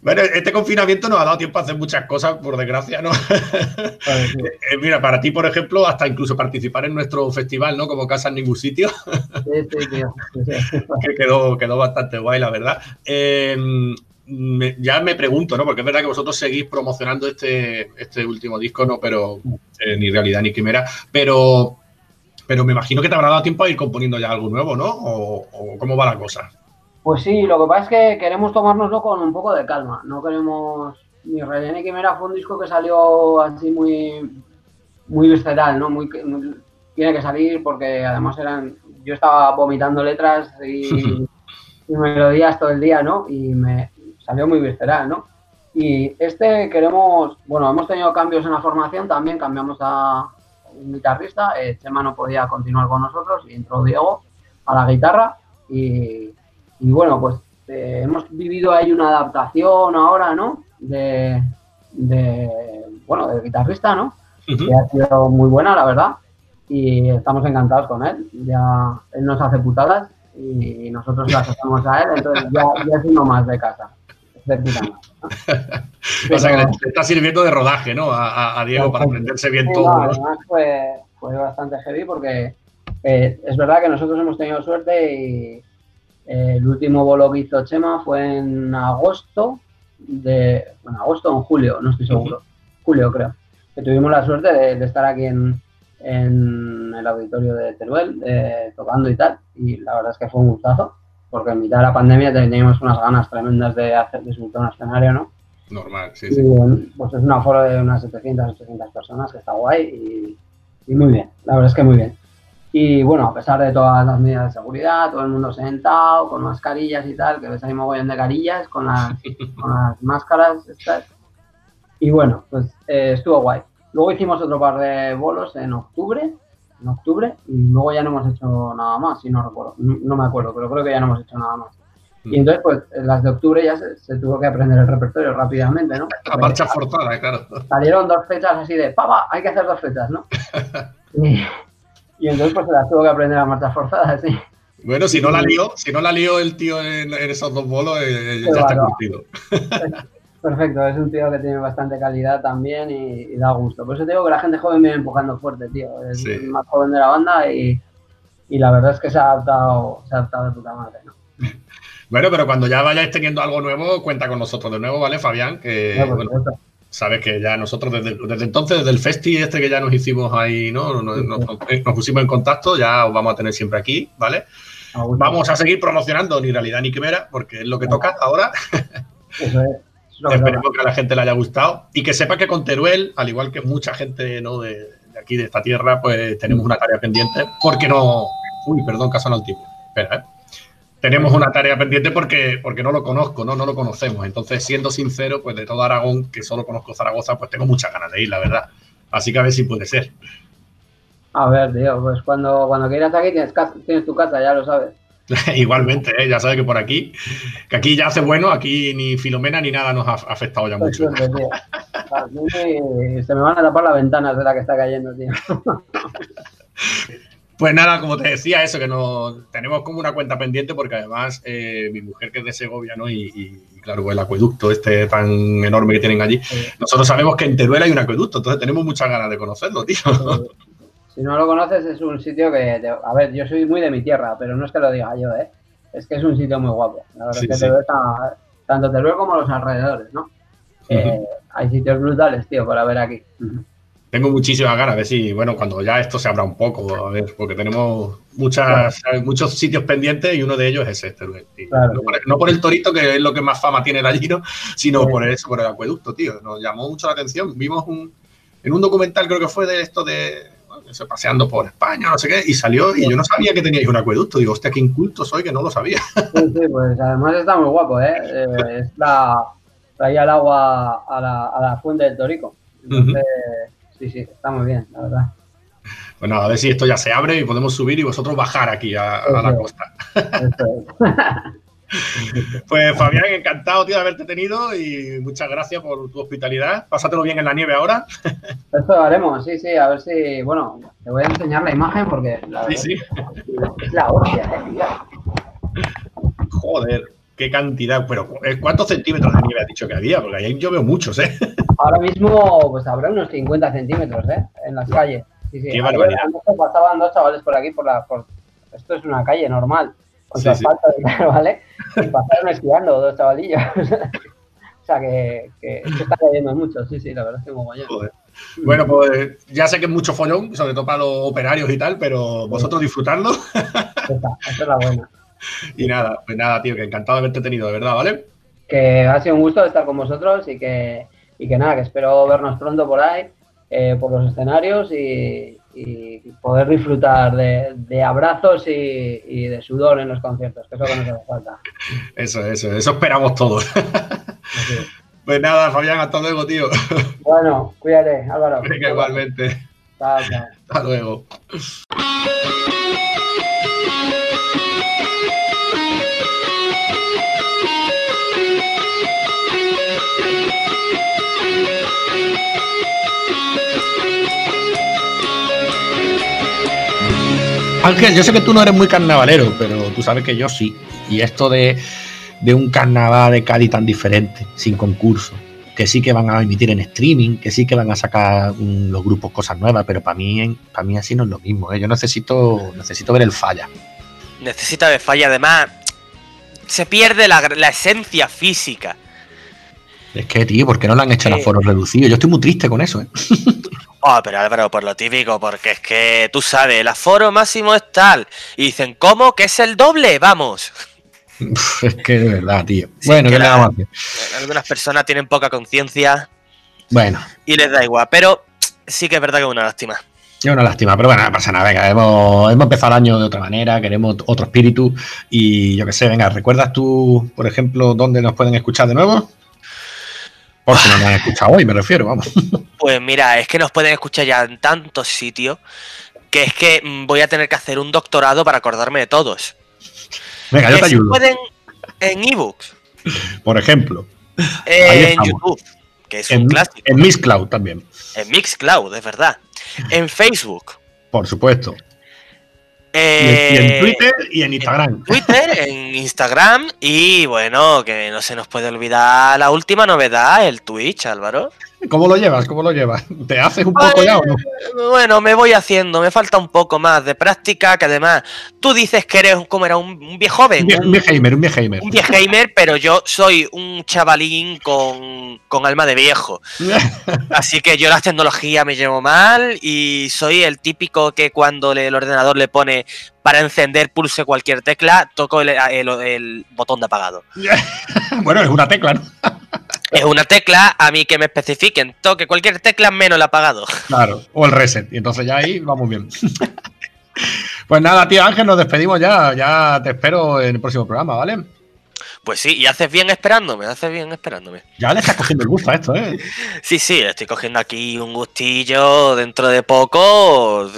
[SPEAKER 1] Bueno, este confinamiento nos ha dado tiempo a hacer muchas cosas, por desgracia, ¿no?
[SPEAKER 6] Sí,
[SPEAKER 1] Eh, mira, para ti, por ejemplo, hasta incluso participar en nuestro festival, ¿no? Como Casa en Ningún Sitio,
[SPEAKER 6] sí, sí, tío. Sí, sí.
[SPEAKER 1] que quedó, quedó bastante guay, la verdad. Eh, me- ya me pregunto, ¿no? Porque es verdad que vosotros seguís promocionando este, este último disco, ¿no? Pero eh, ni realidad ni quimera. Pero, pero me imagino que te habrá dado tiempo a ir componiendo ya algo nuevo, ¿no? ¿O, o cómo va la cosa?
[SPEAKER 6] Pues sí, lo que pasa es que queremos tomárnoslo con un poco de calma. No queremos. Mi Rellena y Quimera fue un disco que salió así muy. Muy visceral, ¿no? Muy, muy- tiene que salir porque además eran. Yo estaba vomitando letras y, y melodías todo el día, ¿no? Y me salió muy visceral, ¿no? Y este queremos. Bueno, hemos tenido cambios en la formación también. Cambiamos a un guitarrista. eh, Chema no podía continuar con nosotros y entró Diego a la guitarra. Y, y bueno, pues eh, hemos vivido ahí una adaptación ahora, ¿no? De, de, bueno, del guitarrista, ¿no?
[SPEAKER 1] Ujú.
[SPEAKER 6] Que ha sido muy buena, la verdad. Y estamos encantados con él. Ya él nos hace putadas y nosotros las hacemos a él, entonces ya, ya es uno más de casa. Más.
[SPEAKER 1] O sea, que
[SPEAKER 6] Pero-
[SPEAKER 1] le está sirviendo de rodaje, ¿no? A, a- Diego para aprenderse bien
[SPEAKER 6] Sí,
[SPEAKER 1] todo.
[SPEAKER 6] no,
[SPEAKER 1] ¿no?
[SPEAKER 6] además fue, fue bastante heavy porque eh, es verdad que nosotros hemos tenido suerte y el último bolo que hizo Chema fue en agosto, de, bueno, agosto o en julio, no estoy seguro, julio creo, que tuvimos la suerte de, de estar aquí en, en el auditorio de Teruel eh, tocando y tal, y la verdad es que fue un gustazo, porque en mitad de la pandemia teníamos unas ganas tremendas de hacer de subir a un escenario, ¿no?
[SPEAKER 1] Normal, sí,
[SPEAKER 6] Y,
[SPEAKER 1] sí.
[SPEAKER 6] pues es un aforo de unas 700, 800 personas que está guay y, y muy bien, la verdad es que muy bien. Y bueno, a pesar de todas las medidas de seguridad, todo el mundo sentado, con mascarillas y tal, que ves ahí mogollón de carillas con las, con las máscaras estas. Y bueno, pues eh, estuvo guay. Luego hicimos otro par de bolos en octubre, en octubre, y luego ya no hemos hecho nada más, si no recuerdo, no, no me acuerdo, pero creo que ya no hemos hecho nada más. Y entonces, pues, en las de octubre ya se, se tuvo que aprender el repertorio rápidamente, ¿no?
[SPEAKER 1] A marcha forzada, claro.
[SPEAKER 6] Salieron dos fechas así de, pava, hay que hacer dos fechas, ¿no? Y, entonces, pues, se las tuvo que aprender a marcha forzada, sí.
[SPEAKER 1] Bueno, si no la lió, si no la lió el tío en, en esos dos bolos, eh, ya está
[SPEAKER 6] bárbaro.
[SPEAKER 1] curtido.
[SPEAKER 6] Perfecto, es un tío que tiene bastante calidad también y, y da gusto. Por eso te digo que la gente joven viene empujando fuerte, tío. Es
[SPEAKER 1] Sí.
[SPEAKER 6] el más joven de la banda y, y la verdad es que se ha adaptado, se ha adaptado de puta madre, ¿no?
[SPEAKER 1] Bueno, pero cuando ya vayáis teniendo algo nuevo, cuenta con nosotros de nuevo, ¿vale, Fabián? Que
[SPEAKER 6] No,
[SPEAKER 1] bueno. Sabes que ya nosotros desde, desde entonces, desde el festi este que ya nos hicimos ahí, ¿no? Nos, nos- nos pusimos en contacto, ya os vamos a tener siempre aquí, ¿vale? Vamos a seguir promocionando Ni Realidad Ni Quimera, porque es lo que toca ahora.
[SPEAKER 6] Eso es.
[SPEAKER 1] Esperemos que a la gente le haya gustado y que sepa que con Teruel, al igual que mucha gente ¿no? de, de aquí, de esta tierra, pues tenemos una tarea pendiente porque no... Uy, perdón, que ha sonado el timbre. Espera, ¿eh? Tenemos una tarea pendiente porque, porque no lo conozco, ¿no? no lo conocemos. Entonces, siendo sincero, pues de todo Aragón, que solo conozco Zaragoza, pues tengo muchas ganas de ir, la verdad. Así que a ver si puede ser.
[SPEAKER 6] A ver, tío, pues cuando, cuando quieras aquí tienes, casa- tienes tu casa, ya lo sabes.
[SPEAKER 1] Igualmente, ¿eh? ya sabes que por aquí, que aquí ya hace bueno, aquí ni Filomena ni nada nos ha afectado ya mucho.
[SPEAKER 6] tío. Mí se me van a tapar las ventanas de la que está cayendo, tío.
[SPEAKER 1] Pues nada, como te decía, eso, que nos tenemos como una cuenta pendiente porque además eh, mi mujer que es de Segovia, ¿no? Y, y, claro, el acueducto este tan enorme que tienen allí, nosotros sabemos que en Teruel hay un acueducto, entonces tenemos muchas ganas de conocerlo, tío.
[SPEAKER 6] Si no lo conoces, es un sitio que. te- a ver, yo soy muy de mi tierra, pero no es que lo diga yo, ¿eh? Es que es un sitio muy guapo. La verdad
[SPEAKER 1] Sí,
[SPEAKER 6] es que
[SPEAKER 1] sí.
[SPEAKER 6] Teruel está- tanto Teruel como los alrededores, ¿no? Eh, hay sitios brutales, tío, para ver aquí.
[SPEAKER 1] Tengo muchísimas ganas, a ver si, bueno, cuando ya esto se abra un poco, a ver, porque tenemos muchas, muchos sitios pendientes y uno de ellos es este,
[SPEAKER 6] Claro.
[SPEAKER 1] no, por, no por el torito, que es lo que más fama tiene de allí, ¿no? Sino
[SPEAKER 6] Sí.
[SPEAKER 1] por eso, por el acueducto, tío. Nos llamó mucho la atención. Vimos un, en un documental, creo que fue de esto de bueno, paseando por España, no sé qué, y salió, y yo no sabía que teníais un acueducto. Digo, hostia, qué inculto soy, que no lo sabía.
[SPEAKER 6] Sí, sí, pues además está muy guapo, ¿eh? Eh, es la. traía el agua a la, a la fuente del Torico. Entonces, sí, sí, está muy bien, la verdad.
[SPEAKER 1] Nada, a ver si esto ya se abre y podemos subir y vosotros bajar aquí a, a la costa. Pues Fabián, encantado, tío, de haberte tenido y muchas gracias por tu hospitalidad. Pásatelo bien en la nieve ahora.
[SPEAKER 6] Eso lo haremos, sí, sí, a ver si. Bueno, te voy a enseñar la imagen porque la
[SPEAKER 1] Sí, sí.
[SPEAKER 6] es la hostia, eh.
[SPEAKER 1] Joder, qué cantidad. Pero, eh, ¿cuántos centímetros de nieve has dicho que había? Porque ahí yo veo muchos, ¿eh?
[SPEAKER 6] Ahora mismo, pues habrá unos 50 centímetros, ¿eh? En las calles. Sí, sí.
[SPEAKER 1] Qué
[SPEAKER 6] Ayer
[SPEAKER 1] barbaridad.
[SPEAKER 6] anoche pasaban dos chavales por aquí, por la. Por... Esto es una calle normal, con
[SPEAKER 1] Sí,
[SPEAKER 6] asfalto ¿vale? Y pasaron esquiando dos chavalillos. o sea que, que, es que está cayendo mucho, sí, sí, la verdad es que mogollón.
[SPEAKER 1] Bueno, pues ya sé que es mucho follón, sobre todo para los operarios y tal, pero vosotros disfrutadlo.
[SPEAKER 6] Esa, esa es la buena.
[SPEAKER 1] Y nada, pues nada, tío, que encantado de haberte tenido, de verdad, ¿vale?
[SPEAKER 6] que ha sido un gusto estar con vosotros y que, y que nada, que espero vernos pronto por ahí, eh, por los escenarios y, y poder disfrutar de, de abrazos y, y de sudor en los conciertos, que eso que nos hace falta.
[SPEAKER 1] Eso, eso, eso esperamos todos. Pues nada, Fabián, hasta luego, tío.
[SPEAKER 6] Bueno, cuídate, Álvaro.
[SPEAKER 1] Venga, igualmente. Hasta luego. Ángel, yo sé que tú no eres muy carnavalero, pero tú sabes que yo sí. Y esto de, de un carnaval de Cádiz tan diferente, sin concurso, que sí que van a emitir en streaming, que sí que van a sacar los grupos cosas nuevas, pero para mí, para mí así no es lo mismo. ¿eh? Yo necesito, necesito ver el falla.
[SPEAKER 2] Necesita de falla, además. Se pierde la, la esencia física.
[SPEAKER 1] Es que, tío, ¿por qué no le han hecho el
[SPEAKER 2] Sí.
[SPEAKER 1] aforo reducido? Yo estoy muy triste con eso, ¿eh?
[SPEAKER 2] Oh, pero Álvaro, por lo típico, porque es que tú sabes, el aforo máximo es tal. Y dicen, ¿cómo? ¿Que es el doble? Vamos.
[SPEAKER 1] es que de verdad, tío.
[SPEAKER 2] Sí,
[SPEAKER 1] bueno,
[SPEAKER 2] que
[SPEAKER 1] ¿qué le
[SPEAKER 2] la-
[SPEAKER 1] vamos a hacer?
[SPEAKER 2] Algunas personas tienen poca conciencia
[SPEAKER 1] Bueno,
[SPEAKER 2] y les da igual, pero sí que es verdad que es una lástima.
[SPEAKER 1] es una lástima, pero bueno, no pasa nada. Venga, hemos, hemos empezado el año de otra manera, queremos otro espíritu. Y yo qué sé, venga, ¿recuerdas tú, por ejemplo, dónde nos pueden escuchar de nuevo? Por si no nos han escuchado hoy, me refiero, vamos.
[SPEAKER 2] Pues mira, es que nos pueden escuchar ya en tantos sitios que es que mm, voy a tener que hacer un doctorado para acordarme de todos.
[SPEAKER 1] Venga, yo te ayudo.
[SPEAKER 2] pueden en ebooks,
[SPEAKER 1] Por ejemplo.
[SPEAKER 2] en. YouTube, que es
[SPEAKER 1] En,
[SPEAKER 2] un clásico,
[SPEAKER 1] en Miss Cloud también,
[SPEAKER 2] en Mixcloud, es verdad, en Facebook,
[SPEAKER 1] por supuesto. Y en,
[SPEAKER 2] eh,
[SPEAKER 1] y en Twitter y en Instagram.
[SPEAKER 2] Twitter, en Instagram y bueno, que no se nos puede olvidar la última novedad, el Twitch, Álvaro.
[SPEAKER 1] ¿Cómo lo llevas? ¿Cómo lo llevas? ¿Te haces un poco ya o no?
[SPEAKER 2] Bueno, me voy haciendo, me falta un poco más de práctica, que además tú dices que eres como era un, un viejo joven,
[SPEAKER 1] Un vie- un viejamer,
[SPEAKER 2] un viejamer, pero yo soy un chavalín con, con alma de viejo. Así que yo las tecnologías me llevo mal y soy el típico que cuando le- el ordenador le pone para encender pulse cualquier tecla, toco el, el- el botón de apagado.
[SPEAKER 1] bueno, es una tecla, ¿no?
[SPEAKER 2] Es una tecla, a mí que me especifiquen, toque cualquier tecla menos el apagado.
[SPEAKER 1] Claro, o el reset. Y entonces ya ahí vamos bien. pues nada, tío Ángel, nos despedimos ya. Ya te espero en el próximo programa, ¿vale?
[SPEAKER 2] Pues sí, y haces bien esperándome, haces bien esperándome.
[SPEAKER 1] Ya le estás cogiendo el gusto a esto, ¿eh?
[SPEAKER 2] Sí, sí, estoy cogiendo aquí un gustillo dentro de poco.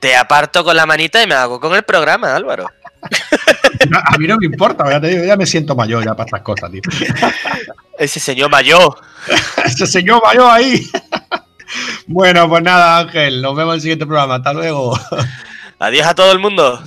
[SPEAKER 2] Te aparto con la manita y me hago con el programa, Álvaro.
[SPEAKER 1] A mí no me importa, ya te digo, ya me siento mayor ya para estas cosas, tío.
[SPEAKER 2] Ese señor mayor.
[SPEAKER 1] Ese señor mayor ahí. bueno, pues nada, Ángel, nos vemos en el siguiente programa. Hasta luego.
[SPEAKER 2] Adiós a todo el mundo.